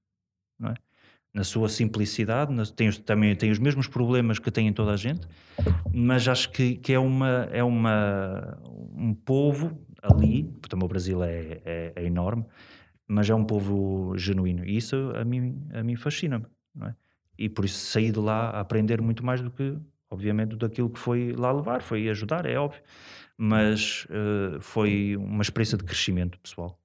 é? na sua simplicidade, na- têm, os- também têm os mesmos problemas que tem toda a gente, mas acho que, que é, uma, é uma, um povo ali, também o Brasil é, é- é enorme, mas é um povo genuíno e isso a mim, a mim fascina-me. é? E por isso saí de lá a aprender muito mais do que, obviamente, daquilo que foi lá levar, foi ajudar, é óbvio, mas eh, foi uma experiência de crescimento pessoal.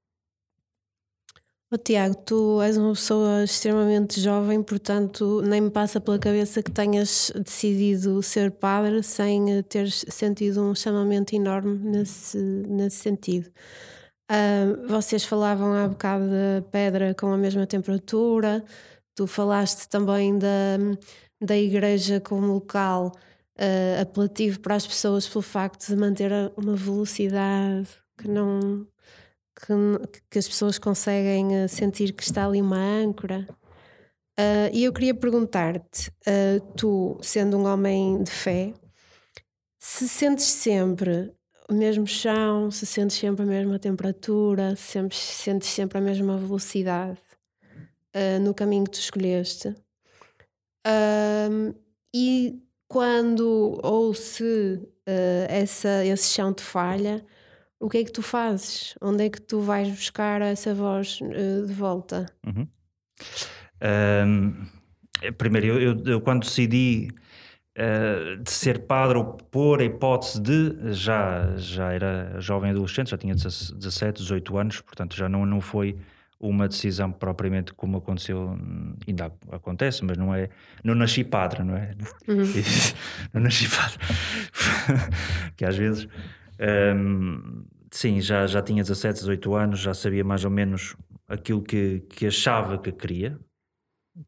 Ô, Tiago, tu és uma pessoa extremamente jovem, portanto, nem me passa pela cabeça que tenhas decidido ser padre sem eh, teres sentido um chamamento enorme nesse, nesse sentido. Ah, vocês falavam há bocado da pedra com a mesma temperatura, tu falaste também da, da igreja como local ah, apelativo para as pessoas pelo facto de manter uma velocidade que não que, que as pessoas conseguem eh, sentir que está ali uma âncora. Ah, e eu queria perguntar-te, ah, tu, sendo um homem de fé, se sentes sempre o mesmo chão, se sentes sempre a mesma temperatura, se sempre, sentes sempre a mesma velocidade ah, no caminho que tu escolheste. Ahm, e quando ou se ah, essa, esse chão te falha, o que é que tu fazes? Onde é que tu vais buscar essa voz eh, de volta? Uhum. Ahm, eh, primeiro, eu, eu- eu quando decidi eh, de ser padre ou pôr a hipótese de, já, já era jovem adolescente, já tinha 17, 18 anos, portanto já não, não foi uma decisão propriamente como aconteceu, hum, ainda acontece, mas não é, não nasci padre, não é? não nasci padre. que às vezes, hum, sim, já, já tinha 17, 18 anos, já sabia mais ou menos aquilo que, que achava que queria,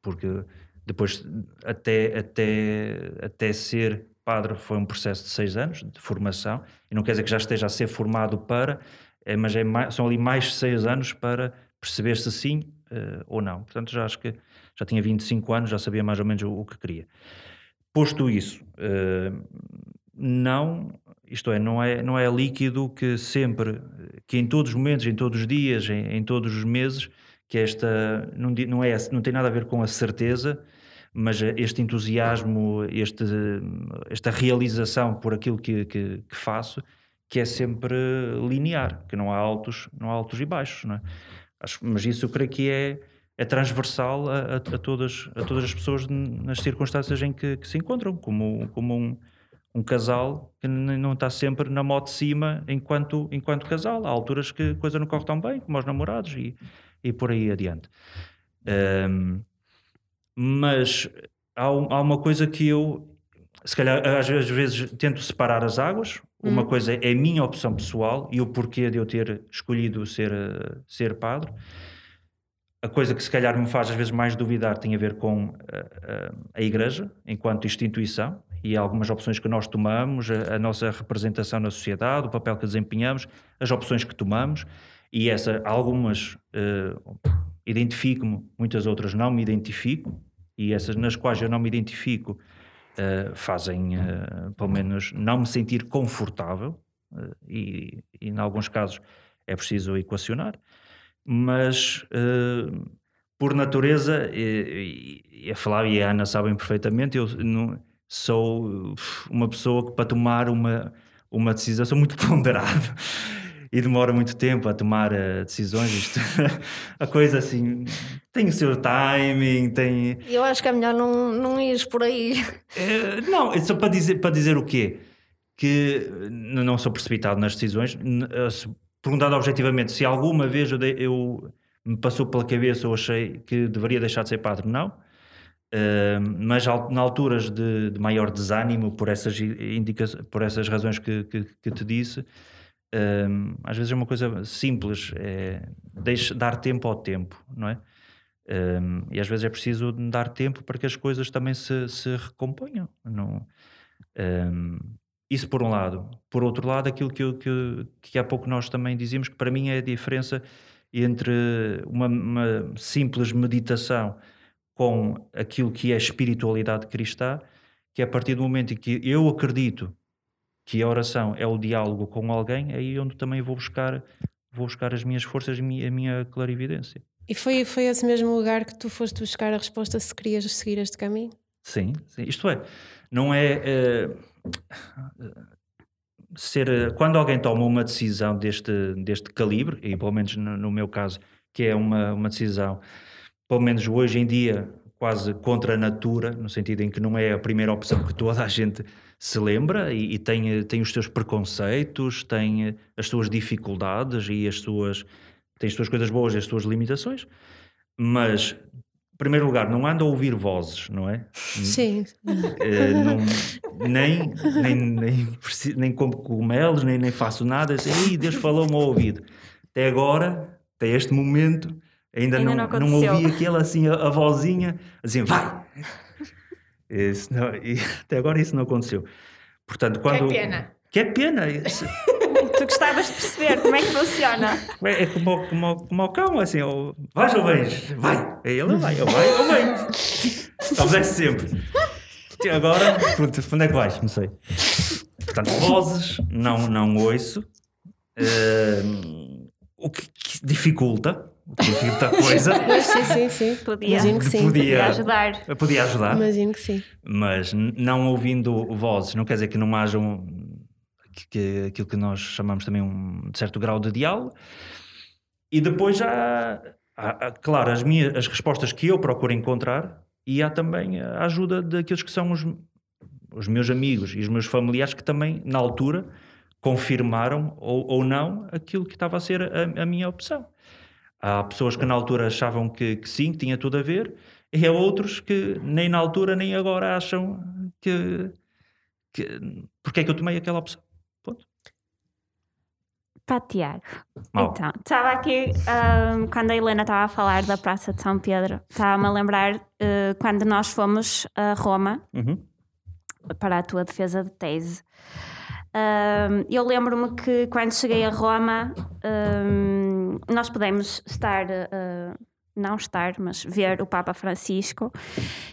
porque depois até, até, até ser padre foi um processo de seis anos de formação, e não quer dizer que já esteja a ser formado para, é, mas é mais- são ali mais seis anos para perceber se sim eh, ou não. Portanto, já acho que já tinha 25 anos, já sabia mais ou menos o, o que queria. Posto isso, eh, não, isto é, não é, não é líquido que sempre, que em todos os momentos, em todos os dias, em, em todos os meses, que esta não, não, é, não tem nada a ver com a certeza, mas este entusiasmo, este, esta realização por aquilo que, que, que faço, que é sempre linear, que não há altos, não há altos e baixos, não é? Acho- mas isso eu creio que é, é transversal a, a- a todas, a todas as pessoas nas circunstâncias em que, que se encontram, como, como um, um casal que não está sempre na moto de cima enquanto, enquanto casal. Há alturas que a coisa não corre tão bem, como aos namorados e, e por aí adiante. Ahm, mas há, um- há uma coisa que eu, se calhar, às vezes, tento separar as águas. Uma coisa é a minha opção pessoal e o porquê de eu ter escolhido ser, ser padre. A coisa que se calhar me faz às vezes mais duvidar tem a ver com eh, eh, a Igreja, enquanto instituição, e algumas opções que nós tomamos, a, a nossa representação na sociedade, o papel que desempenhamos, as opções que tomamos, e essa, algumas eh, identifico-me, muitas outras não me identifico, e essas nas quais eu não me identifico eh, fazem, eh, pelo menos, não me sentir confortável, eh, e, e em alguns casos é preciso equacionar, mas por natureza, e, e, a Flávia e a Ana sabem perfeitamente, eu não, sou uma pessoa que para tomar uma, uma decisão sou muito ponderado e demora muito tempo a tomar eh, decisões. Isto, a coisa assim tem o seu timing, tem. Eu acho que é melhor não, não ires por aí. Eh, não, é só para dizer, para dizer o quê? Que não sou precipitado nas decisões. Perguntado objetivamente, se alguma vez eu, dei- eu- me passou pela cabeça ou achei que deveria deixar de ser padre, não. Eh, mas na alturas de, de maior desânimo por essas, indica por essas razões que, que, que te disse, hum, às vezes é uma coisa simples, é deixe, dar tempo ao tempo, não é? Hum, e às vezes é preciso dar tempo para que as coisas também se, se recomponham. Não, hum, isso por um lado. Por outro lado, aquilo que, que, que há pouco nós também dizíamos, que para mim é a diferença entre uma, uma simples meditação com aquilo que é espiritualidade cristã, que é a partir do momento em que eu acredito que a oração é o diálogo com alguém, é aí onde também vou buscar, vou buscar as minhas forças e a minha- clarividência. E foi, foi esse mesmo lugar que tu foste buscar a resposta se querias seguir este caminho? Sim, sim. isto é, não é eh, ser eh, quando alguém toma uma decisão deste, deste calibre, e pelo menos no, no meu caso, que é uma, uma decisão, pelo menos hoje em dia, quase contra a natura, no sentido em que não é a primeira opção que toda a gente se lembra e, e tem, tem os seus preconceitos, tem as suas dificuldades e as suas, tem as suas coisas boas e as suas limitações, mas em primeiro lugar, não anda a ouvir vozes, não é? Sim. Eh, não- nem, nem, nem, nem como cogumelos, nem, nem faço nada. Assim, "Ih, Deus falou-me ao ouvido. Até agora, até este momento, ainda, Ainda não, não não, ouvi aquele assim, a, a vozinha, assim, vai! Isso não- e até agora isso não aconteceu. Portanto, quando. pena. Que é pena. Isso- Tu gostavas de perceber como é que funciona. É, é como, como, como o cão, assim, ou, vais ou vens? Vai! Aí ele vai, ou vai ou vem. Obedece sempre. E agora, pronto, onde é que vais? Não sei. Portanto, vozes, não, não ouço. Ehm, o que, que dificulta, o que dificulta a coisa. Mas sim, sim, sim. Podia. Imagino que sim. Podia. Podia ajudar. Podia ajudar, Imagino que sim. mas não ouvindo vozes, não quer dizer que não haja um, que, que- aquilo que nós chamamos também um certo grau de diálogo. E depois já, há, há, claro, as, minhas, as respostas que eu procuro encontrar e há também a ajuda daqueles que são os, os meus amigos e os meus familiares que também, na altura, confirmaram ou, ou não aquilo que estava a ser a, a minha opção. Há pessoas que na altura achavam que, que sim, que tinha tudo a ver, e há outros que nem na altura nem agora acham que, que porque é que eu tomei aquela opção. Ponto. Pá, Tiago. Mau. Então, estava aqui, ahm, quando a Helena estava a falar da Praça de São Pedro, estava-me a lembrar eh, quando nós fomos a Roma Uhum. para a tua defesa de tese. Ahm, eu lembro-me que quando cheguei a Roma, nós pudemos estar, ah, não estar, mas ver o Papa Francisco,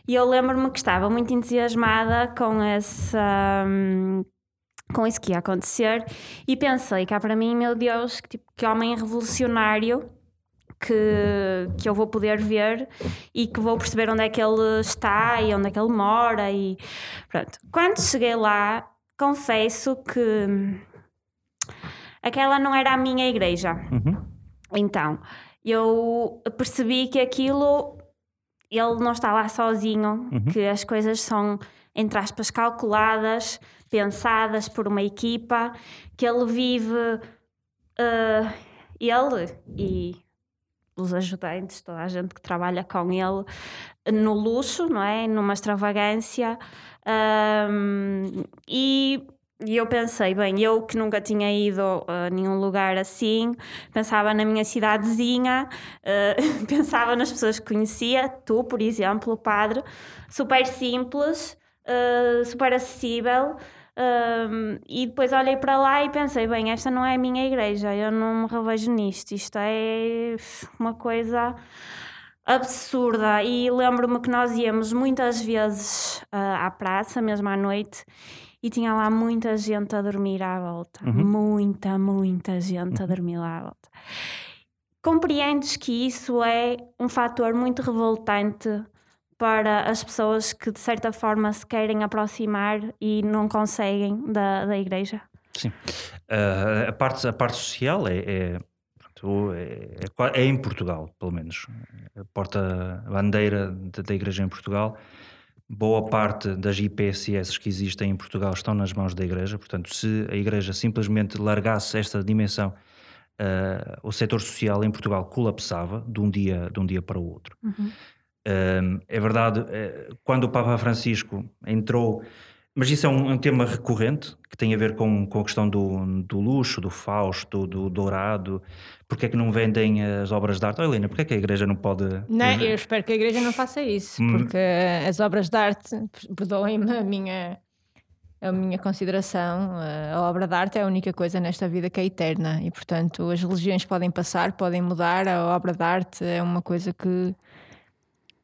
e eu lembro-me que estava muito entusiasmada com esse. ahm, com isso que ia acontecer e pensei cá para mim, meu Deus, que, tipo, que homem revolucionário que, que eu vou poder ver e que vou perceber onde é que ele está e onde é que ele mora e pronto. Quando cheguei lá, confesso que aquela não era a minha igreja. Uhum. Então, eu percebi que aquilo ele não está lá sozinho, que as coisas são, entre aspas, calculadas, pensadas por uma equipa, que ele vive eh, ele e os ajudantes, toda a gente que trabalha com ele, no luxo, não é? Numa extravagância. Ahm, e, e eu pensei, bem, eu que nunca tinha ido a nenhum lugar assim, pensava na minha cidadezinha, eh, pensava nas pessoas que conhecia, tu, por exemplo, o padre, super simples, eh, super acessível. Um, e depois olhei para lá e pensei: bem, esta não é a minha igreja, eu não me revejo nisto. Isto é uma coisa absurda. E lembro-me que nós íamos muitas vezes ah, à praça, mesmo à noite, e tinha lá muita gente a dormir à volta. Muita, muita gente a dormir lá à volta. Compreendes que isso é um fator muito revoltante para as pessoas que de certa forma se querem aproximar e não conseguem da, da igreja? Sim. Ah, a, parte, a parte social é, é, é, é é em Portugal, pelo menos. A porta-bandeira da, da Igreja em Portugal. Boa parte das IPSS que existem em Portugal estão nas mãos da Igreja. Portanto, se a Igreja simplesmente largasse esta dimensão, ah, o setor social em Portugal colapsava de um dia, de um dia para o outro. Um, é verdade, eh, quando o Papa Francisco entrou, Mas isso é um, um tema recorrente que tem a ver com, com a questão do, do luxo, do Fausto, do Dourado. Porque é que não vendem as obras de arte? Oh, Helena, porque é que a igreja não pode. Não, eu espero que a igreja não faça isso, Hum. porque as obras de arte, perdoem-me a minha, a minha consideração, a obra de arte é a única coisa nesta vida que é eterna e, portanto, as religiões podem passar, podem mudar, a obra de arte é uma coisa que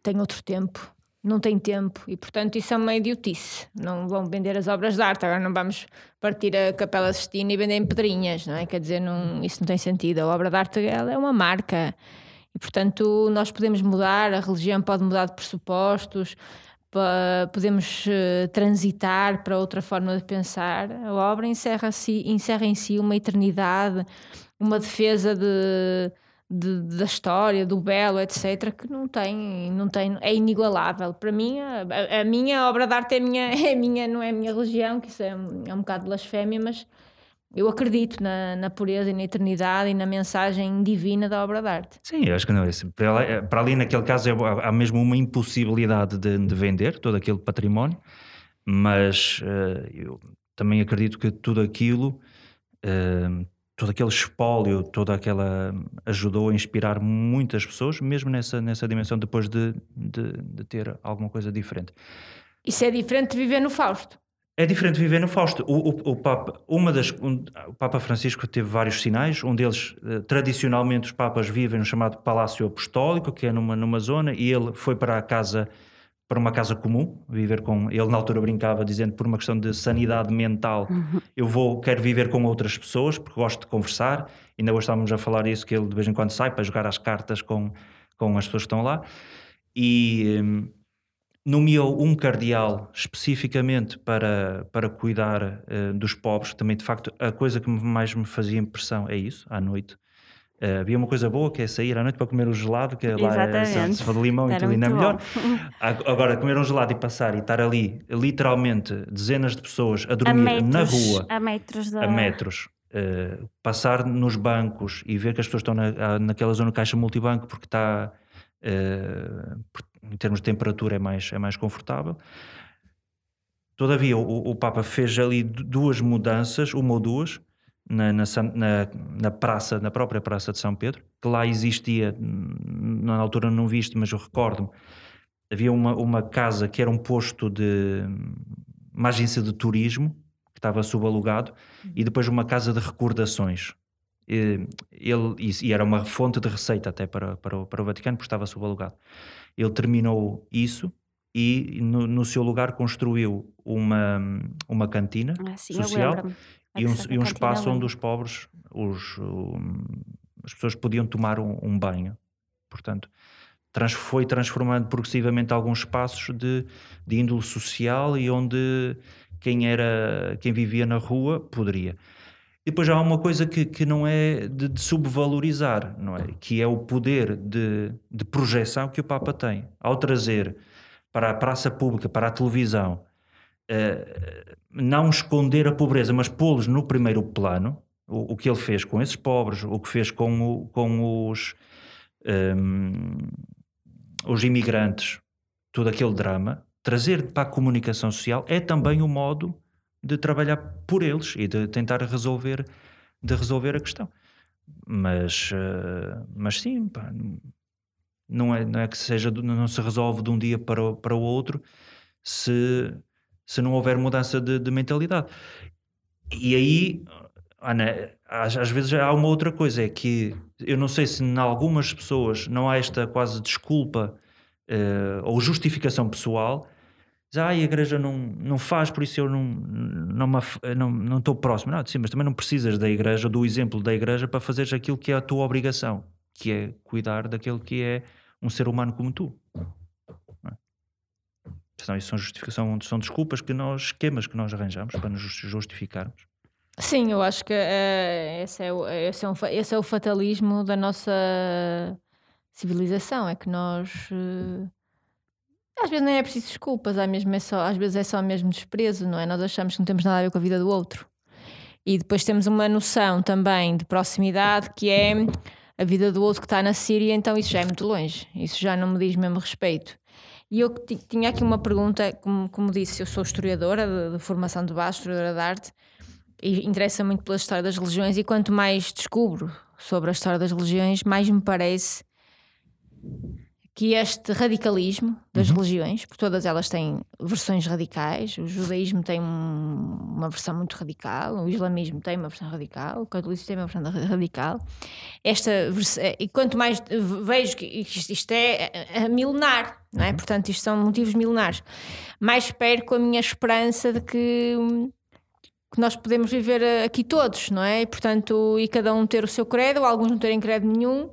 tem outro tempo. Não tem tempo e, portanto, isso é uma idiotice. Não vão vender as obras de arte. Agora não vamos partir a Capela Sistina e vender em pedrinhas, não é? Quer dizer, não, isso não tem sentido. A obra de arte ela é uma marca. E, portanto, nós podemos mudar, a religião pode mudar de pressupostos, podemos eh, transitar para outra forma de pensar. A obra encerra, -se, encerra em si uma eternidade, uma defesa de, de- da história, do belo, etc., que não tem, não tem, é inigualável. Para mim, a, a- minha obra de arte é minha, é minha, não é a minha religião, que isso é um, é um bocado blasfémia, mas eu acredito na, na pureza e na eternidade e na mensagem divina da obra de arte. Sim, eu acho que não é assim. Para para ali, naquele caso, é- há mesmo uma impossibilidade de, de vender todo aquele património, mas eh, eu também acredito que tudo aquilo, eh, todo aquele espólio, toda aquela. ajudou a inspirar muitas pessoas, mesmo nessa, nessa dimensão, depois de, de, de ter alguma coisa diferente. Isso é diferente de viver no Fausto. É diferente viver no Fausto. O, o, o Papa, uma das, um- o Papa Francisco teve vários sinais. Um deles, eh, tradicionalmente, os Papas vivem no chamado Palácio Apostólico, que é numa, numa zona, e ele foi para a casa, para uma casa comum, viver com. Ele na altura brincava dizendo por uma questão de sanidade mental, eu vou, quero viver com outras pessoas porque gosto de conversar. Ainda hoje estávamos a falar isso que ele de vez em quando sai para jogar as cartas com, com as pessoas que estão lá. E hum, nomeou um cardeal especificamente para, para cuidar eh, dos pobres. Também, de facto, a coisa que mais me fazia impressão é isso, à noite. Eh, havia uma coisa boa que é sair à noite para comer o gelado, que é lá é, se, for de limão e tudo ainda é melhor. Agora, comer um gelado e passar e estar ali, literalmente, dezenas de pessoas a A dormir metros, na rua, a metros da... a metros, eh, passar nos bancos e ver que as pessoas estão na, a- naquela zona caixa multibanco porque está, por- em termos de temperatura, é mais, é mais confortável. Todavia, o, o Papa fez ali du- duas mudanças, uma ou duas, na, na, na- praça, na própria praça de São Pedro, que lá existia, hum, na altura não vi isto, mas eu recordo-me, havia uma, uma casa que era um posto de uma agência de turismo que estava subalugado e depois uma casa de recordações. E, ele, e, era uma fonte de receita até para, para, o, para o Vaticano, porque estava subalugado. Ele terminou isso e no, no seu lugar construiu uma, uma cantina Ah, sim, social. E um, Essa e um espaço onde os pobres, os, um, as pessoas podiam tomar um, um banho. Portanto, trans- foi transformando progressivamente alguns espaços de, de índole social e onde quem era quem vivia na rua poderia. E depois há uma coisa que, que não é de, de subvalorizar, não é? Que é o poder de, de projeção que o Papa tem. Ao trazer para a praça pública, para a televisão, eh, não esconder a pobreza, mas pô-los no primeiro plano, o, o que ele fez com esses pobres, o que fez com, o- com os, ehm, os imigrantes, todo aquele drama, trazer para a comunicação social é também o modo de trabalhar por eles e de tentar resolver, de resolver a questão. Mas, eh, mas sim, pá, não é, não é que seja, não se resolve de um dia para o, para o outro se, se não houver mudança de, de mentalidade. E aí, Ana, às, às vezes há uma outra coisa, é que eu não sei se em algumas pessoas não há esta quase desculpa eh, ou justificação pessoal, diz, ah, a igreja não, não faz, por isso eu não não não não estou próximo. Não, sim, mas também não precisas da igreja, do exemplo da igreja para fazeres aquilo que é a tua obrigação, que é cuidar daquele que é um ser humano como tu. Não? Senão isso são, justificação, são desculpas que nós, esquemas que nós arranjamos para nos justi- justificarmos. Sim, eu acho que eh, esse, é o, esse, é um esse é o fatalismo da nossa civilização. É que nós. eh, às vezes nem é preciso desculpas, às, mesmo é só, às vezes é só mesmo desprezo, não é? Nós achamos que não temos nada a ver com a vida do outro. E depois temos uma noção também de proximidade que é a vida do outro que está na Síria, então isso já é muito longe. Isso já não me diz mesmo respeito. E eu ti- tinha aqui uma pergunta, como, como disse, eu sou historiadora de, de formação de base, historiadora de arte, e interessa muito pela história das religiões, e quanto mais descubro sobre a história das religiões, mais me parece que este radicalismo das religiões, porque todas elas têm versões radicais, o judaísmo tem um- uma versão muito radical, o islamismo tem uma versão radical, o catolicismo tem uma versão ra- radical. Esta eh, e quanto mais eh, vejo que isto, isto é eh, milenar, não é? Portanto, isto são motivos milenares, mais perco a minha esperança de que que nós podemos viver eh, aqui todos, não é? E, portanto, e cada um ter o seu credo, ou alguns não terem credo nenhum,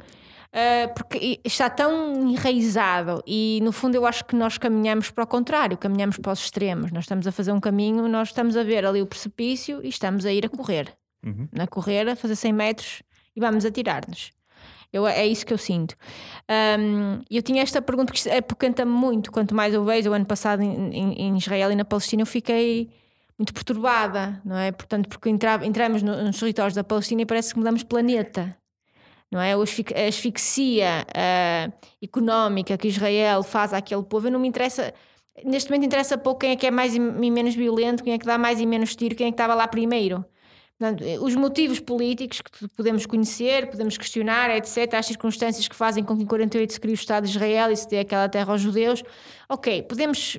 eh, porque está tão enraizado e, no fundo, eu acho que nós caminhamos para o contrário, caminhamos para os extremos. Nós estamos a fazer um caminho, nós estamos a ver ali o precipício e estamos a ir a correr. Uhum. Na correr, a fazer 100 metros e vamos atirar-nos. Eu, é isso que eu sinto. Ahm, eu tinha esta pergunta que é canta-me muito. Quanto mais eu vejo, o ano passado em, em- Israel e na Palestina, eu fiquei muito perturbada, não é? Portanto, porque entra- entramos no- nos territórios da Palestina e parece que mudamos planeta, não é? A asfix- a asfixia ah, económica que Israel faz àquele povo, eu não me interessa. Neste momento interessa pouco quem é que é mais e menos violento, quem é que dá mais e menos tiro, quem é que estava lá primeiro. Portanto, eh, os motivos políticos que podemos conhecer, podemos questionar, etc., as circunstâncias que fazem com que em 48 se crie o Estado de Israel e se dê aquela terra aos judeus, ok, podemos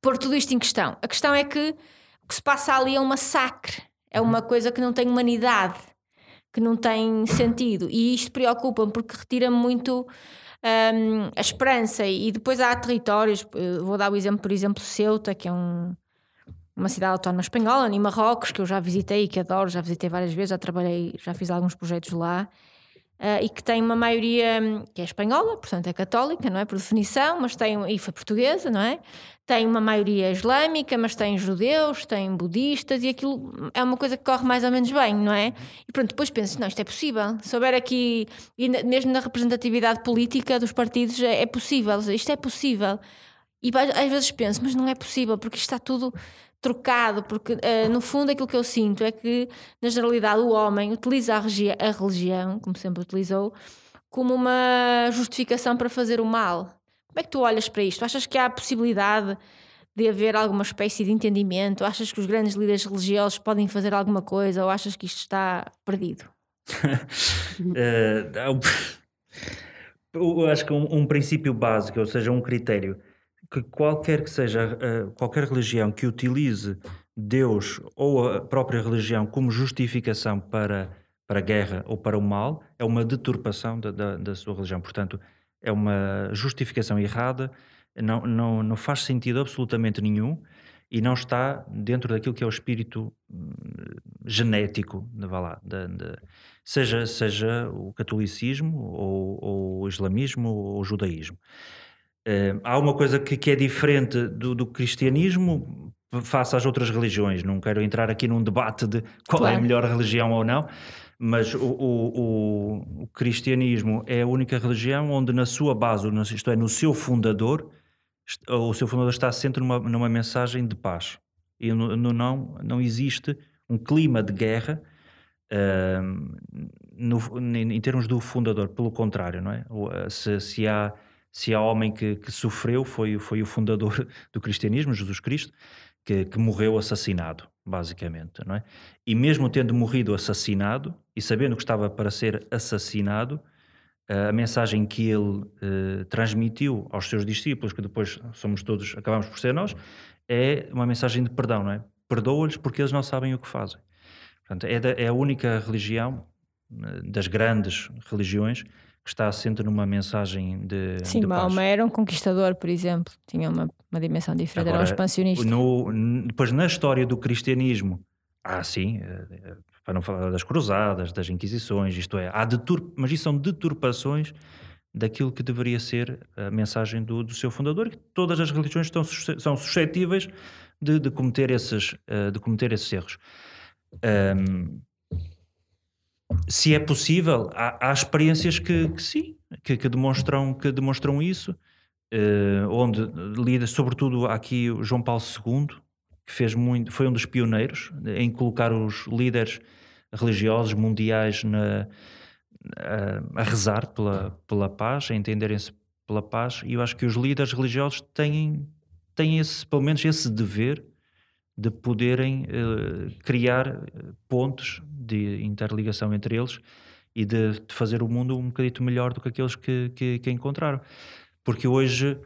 pôr tudo isto em questão. A questão é que o que se passa ali é um massacre, é uma coisa que não tem humanidade, que não tem sentido, e isto preocupa-me porque retira-me muito hum, a esperança. E depois há territórios, eh, vou dar o exemplo, por exemplo, Ceuta, que é um uma cidade autónoma espanhola, em Marrocos, que eu já visitei e que adoro, já visitei várias vezes, já trabalhei, já fiz alguns projetos lá, ah, e que tem uma maioria hum, que é espanhola, portanto é católica, não é? Por definição, mas tem, e foi portuguesa, não é? Tem uma maioria islâmica, mas tem judeus, tem budistas, e aquilo é uma coisa que corre mais ou menos bem, não é? E pronto, depois penso, não, isto é possível. Se houver aqui, e mesmo na representatividade política dos partidos, é, é possível, isto é possível. E às vezes penso, mas não é possível, porque isto está tudo trocado, porque eh, no fundo aquilo que eu sinto é que, na generalidade, o homem utiliza a, a religião, como sempre utilizou, como uma justificação para fazer o mal. Como é que tu olhas para isto? Achas que há a possibilidade de haver alguma espécie de entendimento? Achas que os grandes líderes religiosos podem fazer alguma coisa ou achas que isto está perdido? Um- eu acho que um, um princípio básico, ou seja, um critério, que qualquer que seja eh, qualquer religião que utilize Deus ou a própria religião como justificação para, para a guerra ou para o mal, é uma deturpação da, da, da sua religião. Portanto, é uma justificação errada, não, não, não faz sentido absolutamente nenhum e não está dentro daquilo que é o espírito hum, genético, vá lá, da, da- seja, seja o catolicismo, ou, ou o islamismo, ou o judaísmo. Eh, há uma coisa que, que é diferente do, do cristianismo face às outras religiões. Não quero entrar aqui num debate de qual é a Claro. melhor religião ou não, mas o, o- o- o cristianismo é a única religião onde, na sua base, isto é, no seu fundador, o seu fundador está sempre numa, numa mensagem de paz. E no, no não, não existe um clima de guerra ahm, no- em em termos do fundador, pelo contrário, não é? Se, se há, se há homem que, que sofreu, foi, foi o fundador do cristianismo, Jesus Cristo, que, que morreu assassinado, basicamente, não é? E mesmo tendo morrido assassinado e sabendo que estava para ser assassinado, a mensagem que ele eh, transmitiu aos seus discípulos, que depois somos todos, acabamos por ser nós, é uma mensagem de perdão, não é? Perdoa-lhes porque eles não sabem o que fazem. Portanto, é, da- é a única religião eh, das grandes religiões que está assente numa mensagem de, Sim, de era um conquistador, por exemplo, tinha uma, uma dimensão diferente, era um Agora, expansionista. No, depois, na história do cristianismo, há sim, eh, eh, para não falar das cruzadas, das inquisições, isto é, há detur mas isso são deturpações daquilo que deveria ser a mensagem do, do seu fundador, que todas as religiões estão, são suscetíveis de, de cometer esses, eh, de cometer esses erros. Ahm, se é possível, há, há experiências que, que sim, que, que demonstram, que demonstram isso, eh, onde lida, sobretudo aqui o João Paulo II, que fez muito, foi um dos pioneiros em colocar os líderes religiosos mundiais na, a, a rezar pela, pela paz, a entenderem-se pela paz, e eu acho que os líderes religiosos têm, têm esse, pelo menos esse dever de poderem eh, criar eh, pontos de interligação entre eles e de, de fazer o mundo um bocadito melhor do que aqueles que, que, que encontraram. Porque hoje,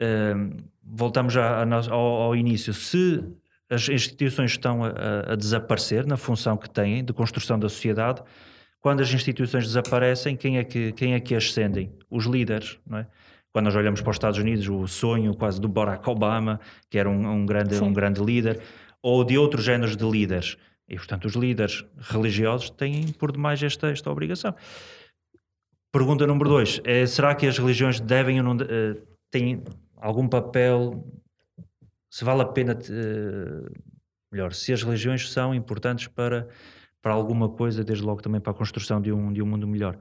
eh, voltamos já ao, ao início, se as instituições estão a- a desaparecer na função que têm de construção da sociedade, quando as instituições desaparecem, quem é que, quem é que ascendem? Os líderes, não é? Quando nós olhamos para os Estados Unidos, o sonho quase do Barack Obama, que era um, um grande, um grande líder, ou de outros géneros de líderes. E, portanto, os líderes religiosos têm por demais esta, esta obrigação. Pergunta número dois: é, será que as religiões devem ou não eh, têm algum papel? Se vale a pena, eh, melhor, se as religiões são importantes para, para alguma coisa, desde logo também para a construção de um, de um mundo melhor.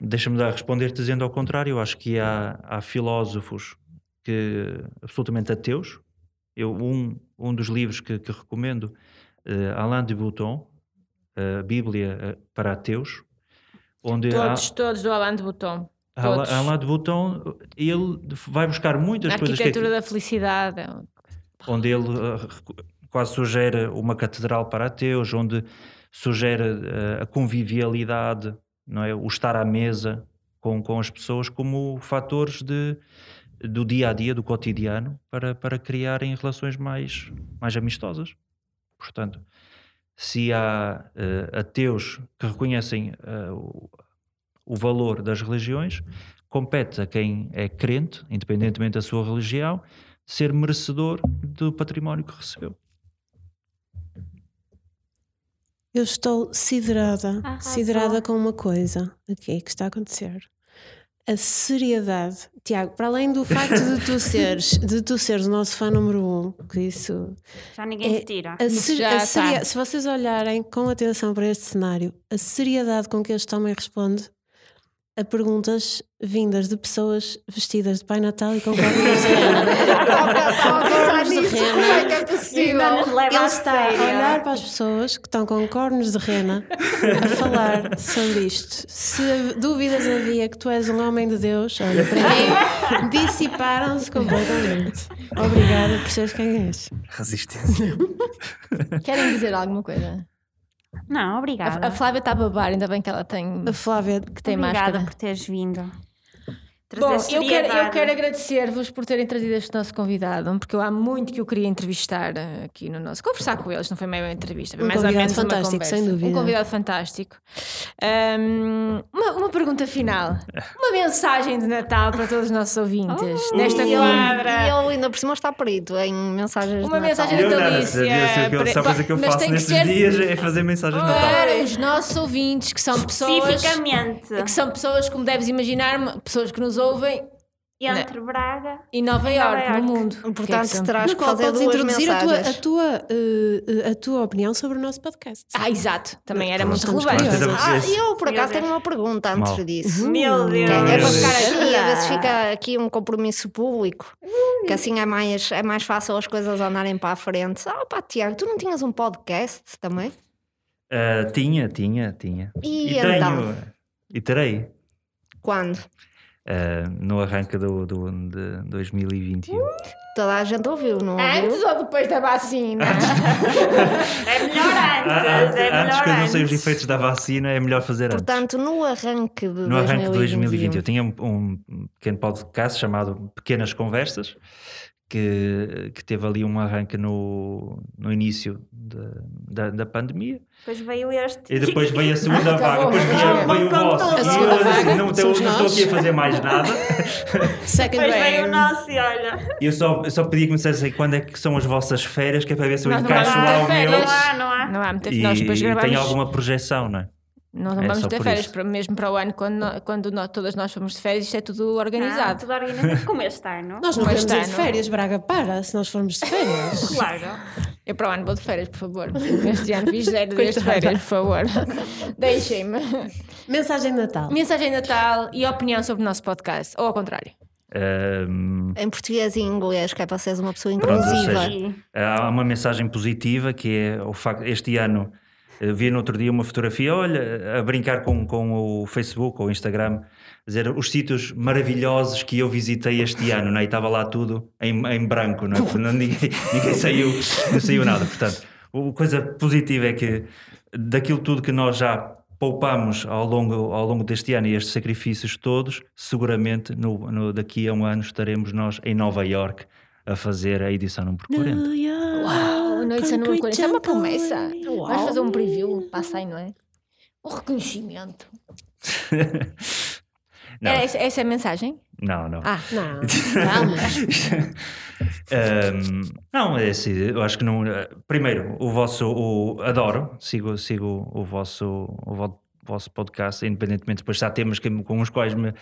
Deixa-me dar responder dizendo ao contrário. Acho que há, há filósofos que absolutamente ateus. Eu, um, um dos livros que, que recomendo, eh, Alain de Botton, a Bíblia eh, para ateus, onde há- Todos, todos do Alain de Botton. Alain, Todos. Alain de Botton, ele vai buscar muitas A coisas que, arquitetura da felicidade. onde ele uh, quase sugere uma catedral para ateus, onde sugere uh, a convivialidade, não é? o estar à mesa com, com as pessoas como fatores de, do dia a dia, do cotidiano, para, para criarem relações mais, mais amistosas. Portanto, se há uh, ateus que reconhecem uh, o, o valor das religiões, compete a quem é crente, independentemente da sua religião, ser merecedor do património que recebeu. Eu estou siderada, siderada com uma coisa aqui que está a acontecer. A seriedade, Tiago, para além do facto de tu seres, de tu seres o nosso fã número um, que isso Já ninguém É- tira. A ser- a seria- Se vocês olharem com atenção para este cenário, a seriedade com que este homem responde a perguntas vindas de pessoas vestidas de Pai Natal e com códigos de rena. É é Ele a está a olhar para as pessoas que estão com cornos de rena a falar sobre isto. Se dúvidas havia que tu és um homem de Deus, olha, para mim, dissiparam-se completamente. Obrigada por seres quem és. Resistência. Querem dizer alguma coisa? Não, obrigada. A, a Flávia está a babar, ainda bem que ela tem, A Flávia, que tem obrigada máscara. por teres vindo. Bom, eu quero, eu quero agradecer-vos por terem trazido este nosso convidado, porque eu há muito que eu queria entrevistar aqui no nosso. Conversar com eles, não foi meio uma entrevista, foi Um mais ou convidado menos uma fantástico, conversa. sem dúvida. Um convidado fantástico. Ahm, uma, uma pergunta final. Uma mensagem de Natal para todos os nossos ouvintes, Oh. nesta E ele, quadra. e ele ainda por cima está perito em mensagens Uma de mensagem Natal. de natalícia. só coisa que eu Mas faço tem que nestes ser dias é fazer mensagens de Natal. Para os nossos ouvintes, que são pessoas. Especificamente Que são pessoas, como deves imaginar, pessoas que nos ouvem entre Braga em Nova Iorque, no mundo. Que é que Portanto, são- terás no que qual fazer podes duas introduzir a tua, a, tua, eh, a tua opinião sobre o nosso podcast. Ah, exato. Também era muito relevante. Ah, eu por acaso tenho uma pergunta antes Mal. disso. Meu Deus. É, é para ficar aqui, a ver se fica aqui um compromisso público, que assim é mais, é mais fácil as coisas andarem para a frente. Ah, pá, Tiago, tu não tinhas um podcast também? Ah, tinha, tinha, tinha. E tenho. então? E terei. Quando? Ah, no arranque do, do, de 2021. Toda a gente ouviu, não ouviu? Antes ou depois da vacina? É melhor Ah, antes, é melhor antes que eu não sei os efeitos da vacina, é melhor fazer antes. Portanto, no arranque de No arranque de 2020, 2021. eu tinha um, um pequeno podcast chamado Pequenas Conversas, que, que teve ali um arranque no, no início da, da, da pandemia. Depois veio este. E depois veio a segunda vaga, depois veio, veio o vosso. E A eu segunda assim, vaga não, estou, aqui a fazer mais nada. Second Depois veio o nosso e olha. E eu só, eu só pedi que me dissessem quando é que são as vossas férias, que é para ver se eu encaixo lá o meu. Não há, não há. Não há muita E, Nós depois e gravamos. tem alguma projeção, não é? Nós não É vamos ter férias, para- mesmo para o ano, quando, quando nó- todas nós fomos de férias, isto é tudo Ah, organizado. tudo organizado. Como este ano. Nós não ir de férias, Braga, para, se nós formos de férias. Claro. Eu para o ano vou de férias, por favor. Este ano fiz zero dias de férias, por favor. Deixem-me. Mensagem de Natal. Mensagem de Natal e opinião sobre o nosso podcast. Ou ao contrário. Ahm, Em português e inglês, que é para seres uma pessoa Pronto, inclusiva. seja, há uma mensagem positiva que é o facto este ano Vi no outro dia uma fotografia, olha, a brincar com, com o Facebook ou o Instagram, dizer os sítios maravilhosos que eu visitei este ano, não é? e estava lá tudo em, em branco, não é? Não- ninguém, ninguém saiu, não saiu nada. Portanto, a coisa positiva é que daquilo tudo que nós já poupamos ao longo, ao longo deste ano e estes sacrifícios todos, seguramente no, no- daqui a um ano estaremos nós em Nova York a fazer a edição número 40. Uau, não, isso, não, isso é uma promessa. Uau. Vamos fazer um preview, passa aí, não é? Um reconhecimento. Não, Era essa, essa é a mensagem? não, não. Ah, Não. Ahm, não, é assim, eu acho que não. eh, Primeiro, o vosso. O, adoro, sigo, sigo o vosso, o vo- vosso podcast, independentemente depois já temas que, com os quais me,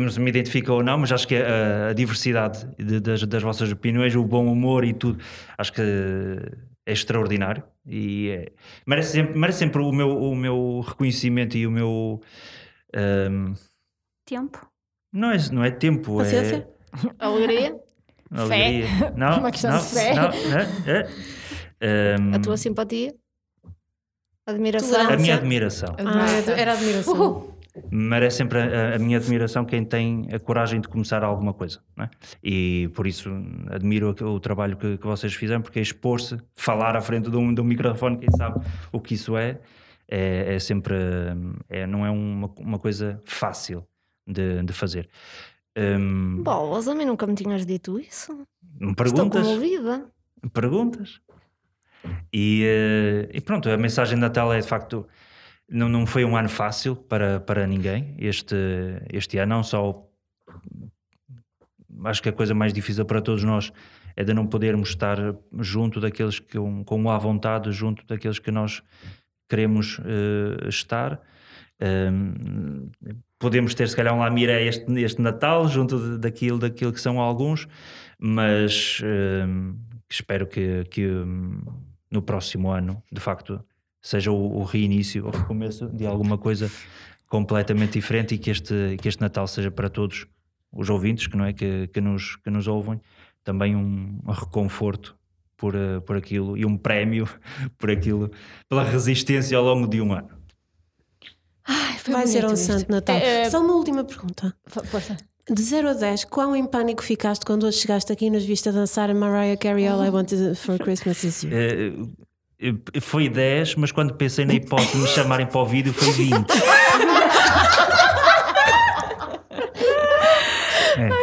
que me identifica ou não, mas acho que a, a diversidade de- das, das vossas opiniões, o bom humor e tudo, acho que é extraordinário e é- merece, sempre, merece sempre o meu, o meu reconhecimento e o meu. ahm, Tempo. não, é, não é tempo, Paciência. alegria. é alegria. Não, Uma questão não, de fé. não, é, é. Ahm, A tua simpatia? Admiração? a minha admiração. Ah, era admiração. Merece sempre a, a minha admiração quem tem a coragem de começar alguma coisa. é? E por isso admiro o, o trabalho que, que vocês fizeram, porque expor-se, falar à frente de um, de um microfone, quem sabe o que isso é, é, é sempre. É, não é uma, uma coisa fácil de, de fazer. Hum, Bolas, a mim nunca me tinhas dito isso. me Estou perguntas? comovida. perguntas. E, eh, e pronto, a mensagem de Natal é de facto. Não, não foi um ano fácil para, para ninguém este, este ano, não só. Acho que a coisa mais difícil para todos nós é de não podermos estar junto daqueles que, com a vontade, junto daqueles que nós queremos eh, estar. Um, podemos ter, se calhar, um Lamiré este, este Natal, junto de- daquilo, daquilo que são alguns, mas um, espero que, que um, no próximo ano, de facto, seja o, o reinício ou o recomeço de alguma coisa completamente diferente e que este, que este Natal seja para todos os ouvintes que, não é, que, que, nos, que nos ouvem também um, um reconforto por, eh, por aquilo e um prémio por aquilo, pela resistência ao longo de um ano. Ai, foi Vai ser um isto. santo Natal. É, é, Só uma última pergunta. fo- força. De 0 a 10, quão em pânico ficaste quando hoje chegaste aqui e nos viste a dançar a Mariah Carey All I Wanted for Christmas Is You? Foi 10, mas quando pensei na hipótese de me chamarem para o vídeo foi 20.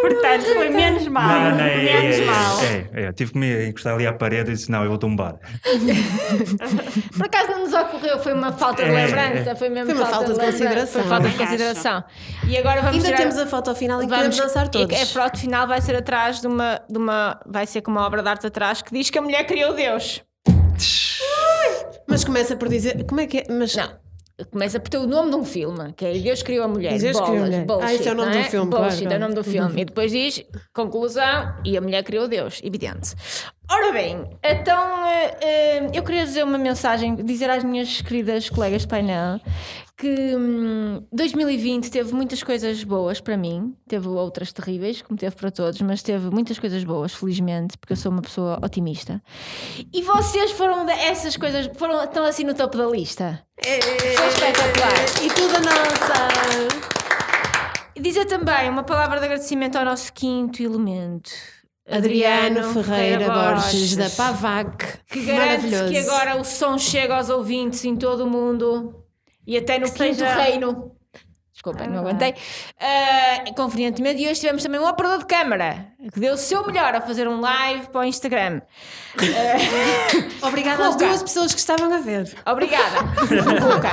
Portanto, foi menos mal. Não, não, é, é, menos é, mal. é, é, tive que me encostar ali à parede e disse: Não, eu vou tumbar. Por acaso não nos ocorreu, foi uma falta de É, lembrança, é. foi mesmo Foi uma falta de lembrança, consideração. Foi falta de consideração. E agora vamos Ainda tirar- temos a foto final que podemos dançar e todos. A foto final vai ser atrás de uma, de uma. Vai ser com uma obra de arte atrás que diz que a mulher criou Deus. Mas começa por dizer. Como é que é? Mas Não. Começa por ter o nome de um filme, que é Deus criou a mulher. Deus criou a Bolas, mulher. bullshit, Ah, esse é o nome não do filme, Bullshit, claro, é o nome do filme. E depois diz, conclusão, e a mulher criou Deus, evidente. Ora bem, então eh, eh, eu queria dizer uma mensagem, dizer às minhas queridas colegas de painel que hum, 2020 teve muitas coisas boas para mim, teve outras terríveis, como teve para todos, mas teve muitas coisas boas, felizmente, porque eu sou uma pessoa otimista. E vocês foram dessas coisas, foram, estão assim no topo da lista. Foi espetacular. E tudo a nossa! Dizer também uma palavra de agradecimento ao nosso quinto elemento. Adriano Ferreira Borges, da PAVAC. que garante que agora o som chega aos ouvintes em todo o mundo e até no Que quinto seja- reino. Desculpem, não aguentei. Ah, convenientemente, e hoje tivemos também um operador de câmara que deu o seu melhor a fazer um live para o Instagram. Obrigada às duas pessoas que estavam a ver. Obrigada. O Ruca.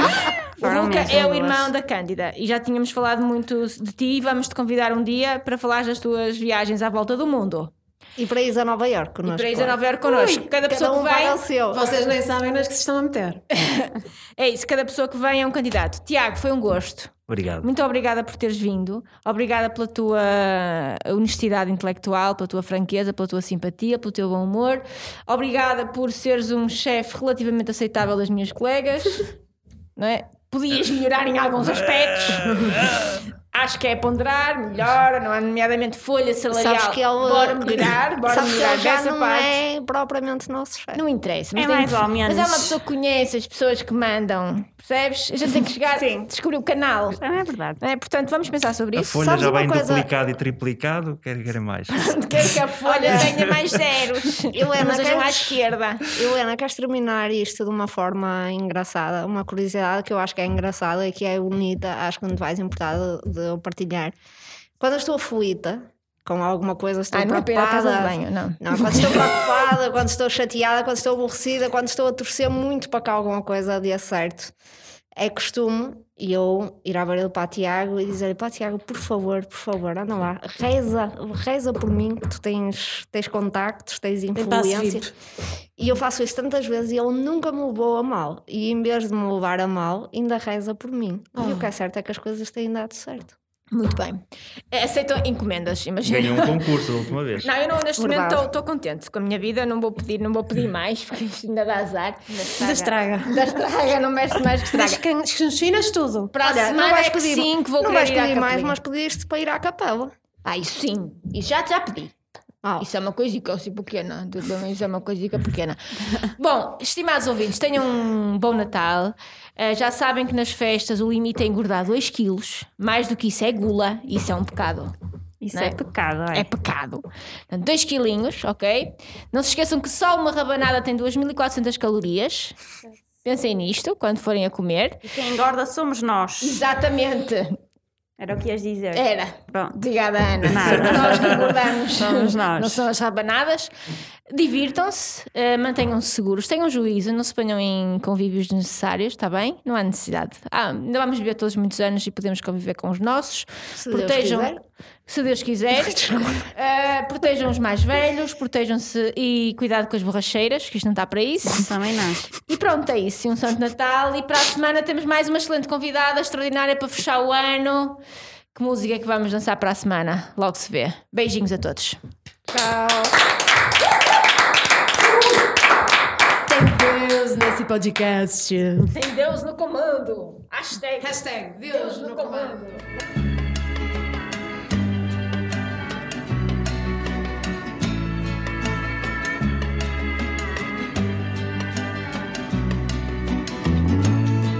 O mesmo é o irmão da Cândida e já tínhamos falado muito de ti e vamos te convidar um dia para falar das tuas viagens à volta do mundo. E para ir a Nova Iorque, E para ir a Nova Iorque connosco. cada pessoa um que vem. o seu. Vocês nem sabem nas que se estão a meter. É isso, cada pessoa que vem é um candidato. Tiago, foi um gosto. Obrigado. Muito obrigada por teres vindo. Obrigada pela tua honestidade intelectual, pela tua franqueza, pela tua simpatia, pelo teu bom humor. Obrigada por seres um chefe relativamente aceitável das minhas colegas. Não é? Podias melhorar em alguns aspectos. Acho que é ponderar, melhor, não é? Nomeadamente folha salarial. Sabes que ele, bora melhorar, bora sabes que melhorar ele já não parte. é é propriamente nosso chefe. Não interessa. É tem- mais ou menos. Mas é uma pessoa que conhece as pessoas que mandam. Percebes? A gente tem que chegar Sim. descobrir o canal. Não é verdade. é? Portanto, vamos pensar sobre A isso. folha sabes já vem coisa- duplicado e triplicado, quer quer mais. Quero que a folha tenha mais zeros. Helena, Mas à queres- esquerda. Helena, queres terminar isto de uma forma engraçada? Uma curiosidade que eu acho que é engraçada e que é bonita, acho que não te vais importar de, de eu partilhar. Quando eu estou aflita com alguma coisa, estou Ai, não preocupada. de banho, não. Não, quando estou preocupada, quando estou chateada, quando estou aborrecida, quando estou a torcer muito para que alguma coisa dê certo, é costume eu ir à beira do Pá Tiago e dizer: Pá Tiago, por favor, por favor, anda lá, reza, reza por mim, que tu tens, tens contactos, tens influência. E eu faço isso tantas vezes e ele nunca me levou a mal. E em vez de me levar a mal, ainda reza por mim. E o que é certo é que as coisas têm dado certo. Muito bem. Aceitam encomendas, imagina. Ganhou um concurso da última vez. Não, eu não, neste momento Verdade. estou contente com a minha vida, não vou pedir, não vou pedir mais, porque isto ainda dá azar. Ainda estraga. Da estraga, não mexe mais que Mas estraga. que enchinas tudo. Para a semana é que sim, que vou não querer vais pedir mais, mas pediste para ir à capela. Ah, isso sim. Isso já, já pedi. Ah, Isso é uma coisica assim pequena. tudo bem, Isso é uma coisica pequena. Bom, estimados ouvintes, tenham um bom Natal. Eh, já sabem que nas festas o limite é engordar 2 quilos. Mais do que isso é gula. Isso é um pecado. Isso é, é? pecado, É é. pecado. Portanto, 2 quilinhos, ok? Não se esqueçam que só uma rabanada tem 2.400 calorias. Pensem nisto quando forem a comer. E quem engorda somos nós. Exatamente. Era o que ias dizer. Era. Pronto. Obrigada, Ana. Nada. Nós que engordamos. Somos nós. Não são as rabanadas. Divirtam-se, eh, mantenham-se seguros, tenham juízo, não se ponham em convívios desnecessários, está bem? Não há necessidade. Ah, ainda vamos viver todos muitos anos e podemos conviver com os nossos. Se Deus protejam, quiser. se Deus quiser. Eh, protejam os mais velhos, protejam-se e cuidado com as borracheiras, que isto não está para isso. Também não. E pronto, é isso. Um Santo Natal. E para a semana temos mais uma excelente convidada, extraordinária para fechar o ano. Que música é que vamos dançar para a semana? Logo se vê. Beijinhos a todos. Tem Deus nesse podcast. Tem Deus no comando. Hashtag, Hashtag Deus no comando.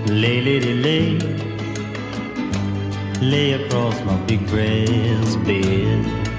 Lay, lady, lay, lay across my big brass bed.